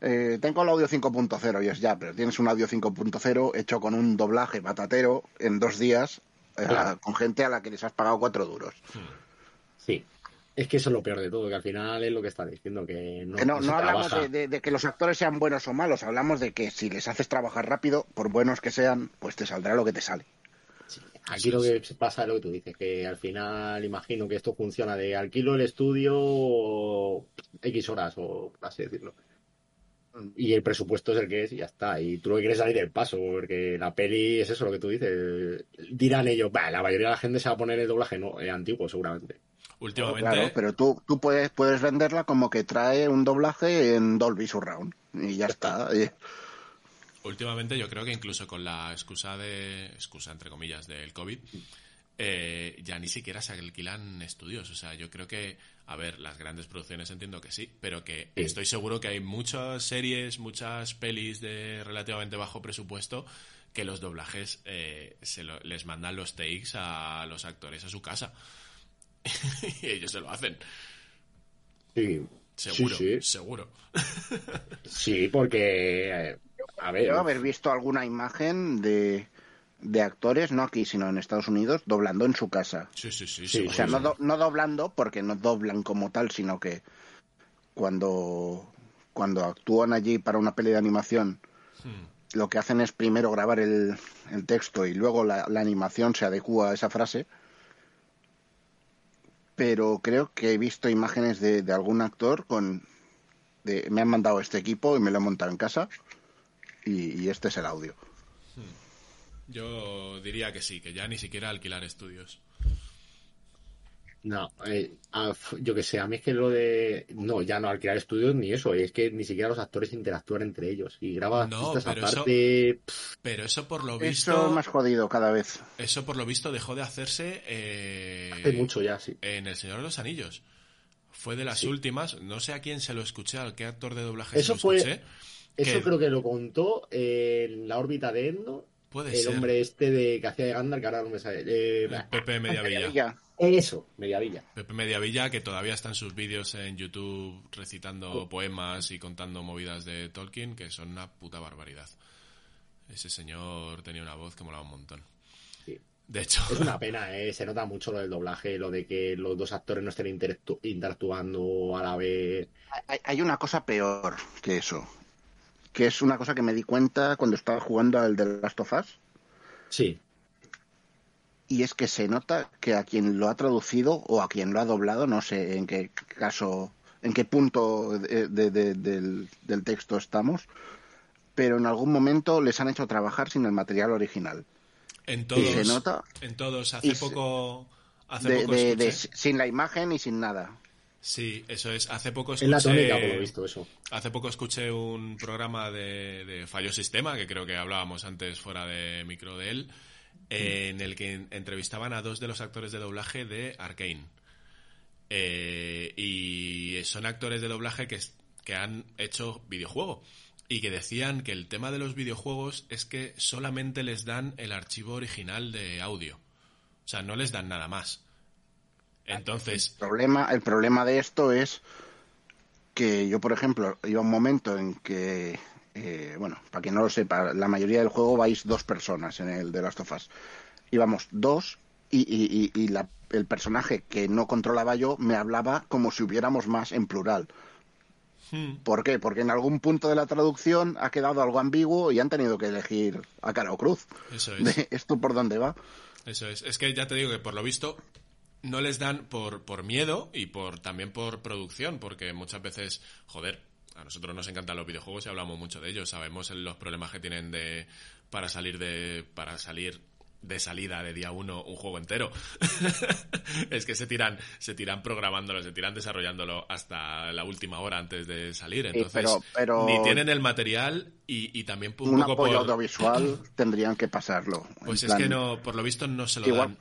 eh, tengo el audio 5.0 y es ya, pero tienes un audio 5.0 hecho con un doblaje batatero en dos días eh, Claro. con gente a la que les has pagado cuatro duros. Sí. Es que eso es lo peor de todo, que al final es lo que está diciendo, que no, Que no, hablamos de, de- de que los actores sean buenos o malos, hablamos de que si les haces trabajar rápido, por buenos que sean, pues te saldrá lo que te sale. Aquí lo que pasa es lo que tú dices, que al final imagino que esto funciona de alquilo el estudio X horas, o por así decirlo. Y el presupuesto es el que es y ya está. Y tú lo que quieres es salir del paso, porque la peli es eso lo que tú dices. Dirán ellos, "Bah, la mayoría de la gente se va a poner el doblaje no, eh, antiguo, seguramente. últimamente, Claro, pero tú, tú puedes, puedes venderla como que trae un doblaje en Dolby Surround. Y ya está. Y- últimamente yo creo que incluso con la excusa de, excusa entre comillas, del COVID, eh, ya ni siquiera se alquilan estudios. O sea, yo creo que, a ver, las grandes producciones entiendo que sí, pero que Sí. estoy seguro que hay muchas series, muchas pelis de relativamente bajo presupuesto que los doblajes eh, se lo- les mandan los takes a los actores a su casa. y ellos se lo hacen. Sí, Seguro, Sí, sí. seguro. Sí, porque. eh, A ver. Haber visto alguna imagen de, de actores, no aquí, sino en Estados Unidos, doblando en su casa. Sí, sí, sí. O sea, no, do- no doblando porque no doblan como tal, sino que cuando, cuando actúan allí para una peli de animación, Hmm. lo que hacen es primero grabar el, el texto y luego la, la animación se adecua a esa frase. Pero creo que he visto imágenes de, de algún actor con... De, me han mandado este equipo y me lo he montado en casa y, y este es el audio. Yo diría que sí, que ya ni siquiera alquilar estudios. No, eh, yo que sé, a mí es que lo de. No, ya no alquilar estudios ni eso, es que ni siquiera los actores interactúan entre ellos. Y graban No, pistas pero aparte. pff, Pero eso por lo Eso visto, más jodido cada vez. eso por lo visto dejó de hacerse eh, hace mucho ya, sí. en El Señor de los Anillos. Fue de las Sí. últimas, no sé a quién se lo escuché, al qué actor de doblaje Eso se lo fue- escuché. Eso que- creo que lo contó eh, en la órbita de Endo. Puede el ser. hombre este de que hacía de Gandalf, que ahora no me sale. eh, Pepe Mediavilla. Ya. eso, Mediavilla. Pepe Mediavilla, que todavía están sus vídeos en YouTube recitando Oh. poemas y contando movidas de Tolkien, que son una puta barbaridad. Ese señor tenía una voz que molaba un montón. Sí. De hecho, Es una pena, eh, se nota mucho lo del doblaje, lo de que los dos actores no estén interactu- interactuando a la vez. Hay, hay una cosa peor que eso. Que es una cosa que me di cuenta cuando estaba jugando al de Last of Us. Sí, Y es que se nota que a quien lo ha traducido o a quien lo ha doblado, no sé en qué caso, en qué punto de- de- de- del, del texto estamos, pero en algún momento les han hecho trabajar sin el material original. en todos, Y se nota en todos, hace y poco, hace De, poco de- escuché, de- sin la imagen y sin nada. Sí, eso es, hace poco es la escuché, tónica, por lo visto, eso. hace poco escuché un programa de, de Fallo Sistema, que creo que hablábamos antes fuera de micro de él, eh, en el que entrevistaban a dos de los actores de doblaje de Arkane. Eh, y son actores de doblaje que, que han hecho videojuego. Y que decían que el tema de los videojuegos es que solamente les dan el archivo original de audio. O sea, no les dan nada más. Entonces, El problema, el problema de esto es que yo, por ejemplo, iba un momento en que, eh, bueno, para quien no lo sepa, la mayoría del juego vais dos personas en el de Last of Us. Íbamos dos y, y- y- y la- el personaje que no controlaba yo me hablaba como si hubiéramos más en plural. hmm, ¿Por qué? Porque en algún punto de la traducción ha quedado algo ambiguo y han tenido que elegir a cara o cruz. eso es. De esto por dónde va. Eso es. Es que ya te digo que por lo visto no les dan por, por miedo y por también por producción, porque muchas veces, joder, a nosotros nos encantan los videojuegos y hablamos mucho de ellos. Sabemos los problemas que tienen de para salir de para salir de salida de día uno un juego entero. es que se tiran se tiran programándolo, se tiran desarrollándolo hasta la última hora antes de salir. Entonces, pero- pero- ni tienen el material y, y también un, Un poco apoyo por... audiovisual tendrían que pasarlo. Pues es plan- que no, por lo visto no se lo Igual- dan.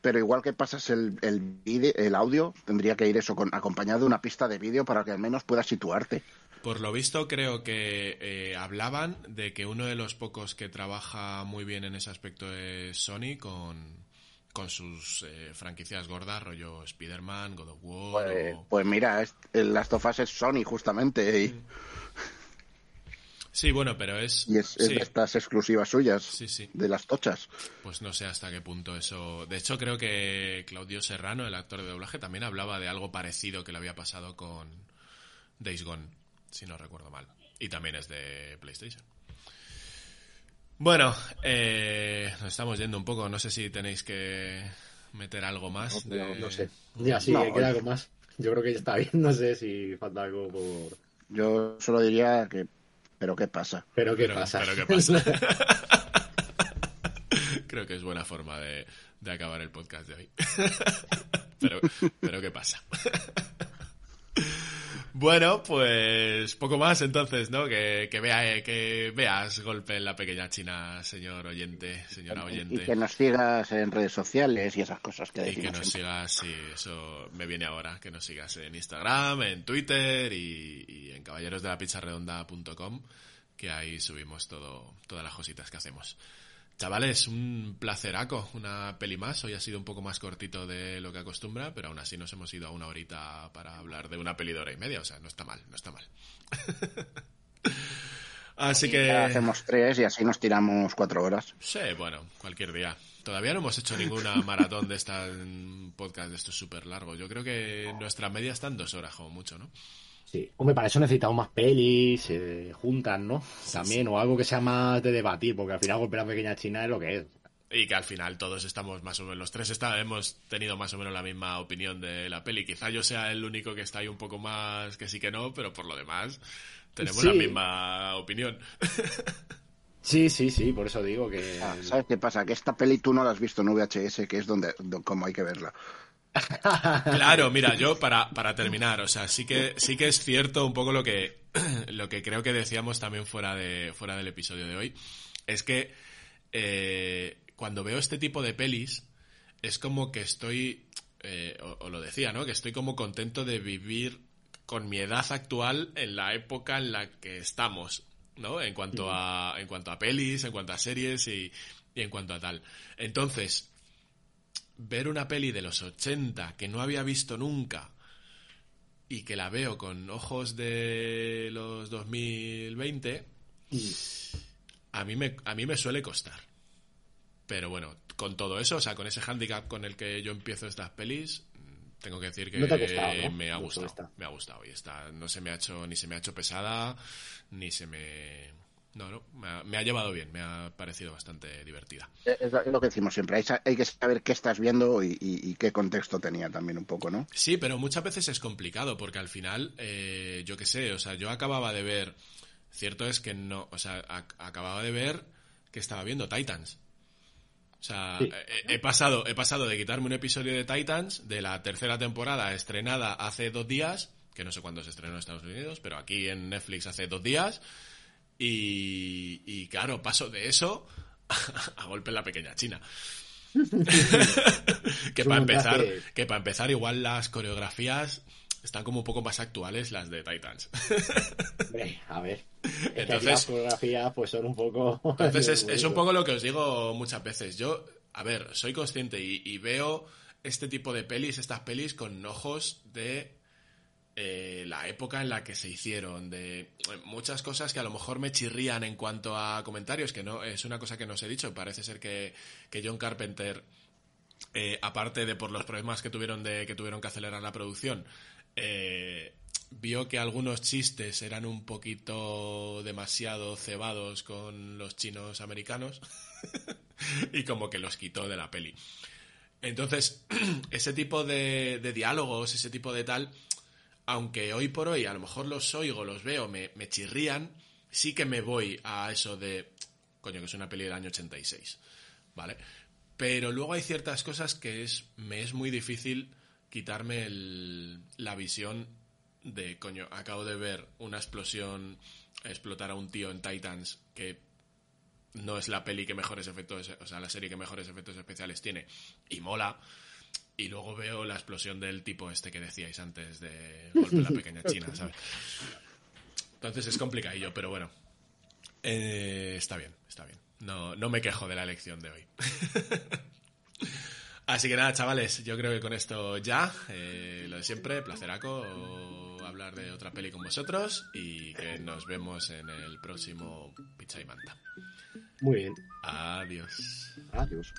Pero igual que pasas el, el, audio, tendría que ir eso con, acompañado de una pista de vídeo para que al menos puedas situarte. Por lo visto, creo que eh, hablaban de que uno de los pocos que trabaja muy bien en ese aspecto es Sony con, con sus eh, franquicias gordas, rollo Spider-Man, God of War. Pues, o- pues mira, es, el Last of Us es Sony justamente y, Sí, bueno, pero es. y es, es sí, de estas exclusivas suyas, Sí, sí. de las tochas. Pues no sé hasta qué punto eso. De hecho, creo que Claudio Serrano, el actor de doblaje, también hablaba de algo parecido que le había pasado con Days Gone, si no recuerdo mal. Y también es de PlayStation. Bueno, eh, nos estamos yendo un poco. No sé si tenéis que meter algo más. No, de- no sé. Ya, sí, No, queda algo más. Yo creo que ya está bien. No sé si falta algo por. Yo solo diría que, pero ¿qué pasa? Pero ¿qué Pero, pasa? pero ¿qué pasa? Creo que es buena forma de, de acabar el podcast de hoy. pero, pero ¿qué pasa? Bueno, pues poco más entonces, ¿no? Que, que, vea, eh, que veas golpe en la pequeña China, señor oyente, señora Y oyente. que nos sigas en redes sociales y esas cosas que Y que decimos. nos sigas, sí, eso me viene ahora, que nos sigas en Instagram, en Twitter y, y en caballerosdelapizarredonda.com, que ahí subimos todo, todas las cositas que hacemos. Chavales, un placeraco, una peli más. Hoy ha sido un poco más cortito de lo que acostumbra, pero aún así nos hemos ido a una horita para hablar de una peli de hora y media, o sea, no está mal, no está mal. así que... Hacemos tres y así nos tiramos cuatro horas. Sí, bueno, cualquier día. Todavía no hemos hecho ninguna maratón de esta en podcast de estos súper largos. Yo creo que nuestra media está en dos horas, como mucho, ¿no? Sí. Hombre, para eso necesitamos más pelis, se juntan, ¿no? También, o algo que sea más de debatir, porque al final golpear a pequeña China es lo que es. Y que al final todos estamos más o menos, los tres está, hemos tenido más o menos la misma opinión de la peli. Quizá yo sea el único que está ahí un poco más que sí que no, pero por lo demás tenemos Sí. la misma opinión. Sí, sí, sí, por eso digo que. Ah, ¿Sabes qué pasa? Que esta peli tú no la has visto en VHS, que es donde, do- como hay que verla. Claro, mira, yo para, para terminar, o sea, sí que, sí que es cierto un poco lo que, lo que creo que decíamos también fuera, de, fuera del episodio de hoy, es que eh, cuando veo este tipo de pelis, es como que estoy, eh, o, o lo decía, ¿no? Que estoy como contento de vivir con mi edad actual en la época en la que estamos, ¿no? En cuanto a, en cuanto a pelis, en cuanto a series y, y en cuanto a tal. Entonces, ver una peli de los 80 que no había visto nunca y que la veo con ojos de los 2020, a mí me, a mí me suele costar. Pero bueno, con todo eso, o sea, con ese handicap con el que yo empiezo estas pelis, tengo que decir que No me ha No gustado. Me ha gustado. Y está, no se me ha hecho, ni se me ha hecho pesada, ni se me. No, no, me ha, me ha llevado bien, me ha parecido bastante divertida. Eh, Es lo que decimos siempre. Hay, que saber qué estás viendo y, y- y qué contexto tenía también un poco, ¿no? Sí, pero muchas veces es complicado porque al final, eh, yo qué sé, o sea, yo acababa de ver, cierto es que no, o sea, ac- acababa de ver que estaba viendo Titans. O sea, Sí. he, he pasado, he pasado de quitarme un episodio de Titans de la tercera temporada estrenada hace dos días, que no sé cuándo se estrenó en Estados Unidos, pero aquí en Netflix hace dos días, y, y claro, paso de eso a golpe en la pequeña China. que para empezar, que para empezar igual las coreografías están como un poco más actuales las de Titans. A ver. Es que aquí Entonces- las fotografías pues son un poco. Entonces es, es un poco lo que os digo muchas veces. Yo, a ver, soy consciente y, y veo este tipo de pelis, estas pelis con ojos de eh, la época en la que se hicieron, de eh, muchas cosas que a lo mejor me chirrían en cuanto a comentarios, que no es una cosa que no os he dicho. Parece ser que, que John Carpenter, eh, aparte de por los problemas que tuvieron de que tuvieron que acelerar la producción, vio que algunos chistes eran un poquito demasiado cebados con los chinos americanos y como que los quitó de la peli. Entonces, ese tipo de diálogos, ese tipo de tal, aunque hoy por hoy a lo mejor los oigo, los veo, me, chirrían, sí que me voy a eso de, coño, que es una peli del año 86, ¿vale? Pero luego hay ciertas cosas que es, me es muy difícil quitarme el- la visión de, coño, acabo de ver una explosión, explotar a un tío en Titans que no es la peli que mejores efectos, o sea, la serie que mejores efectos especiales tiene y mola. Y luego veo la explosión del tipo este que decíais antes de golpe en la pequeña China, ¿sabes? Entonces es complicadillo, pero bueno. Eh, está bien, está bien. No, no me quejo de la elección de hoy. Así que nada, chavales, yo creo que con esto ya, eh, lo de siempre, placeraco hablar de otra peli con vosotros y que nos vemos en el próximo Pizza y Manta. Muy bien. Adiós. Adiós.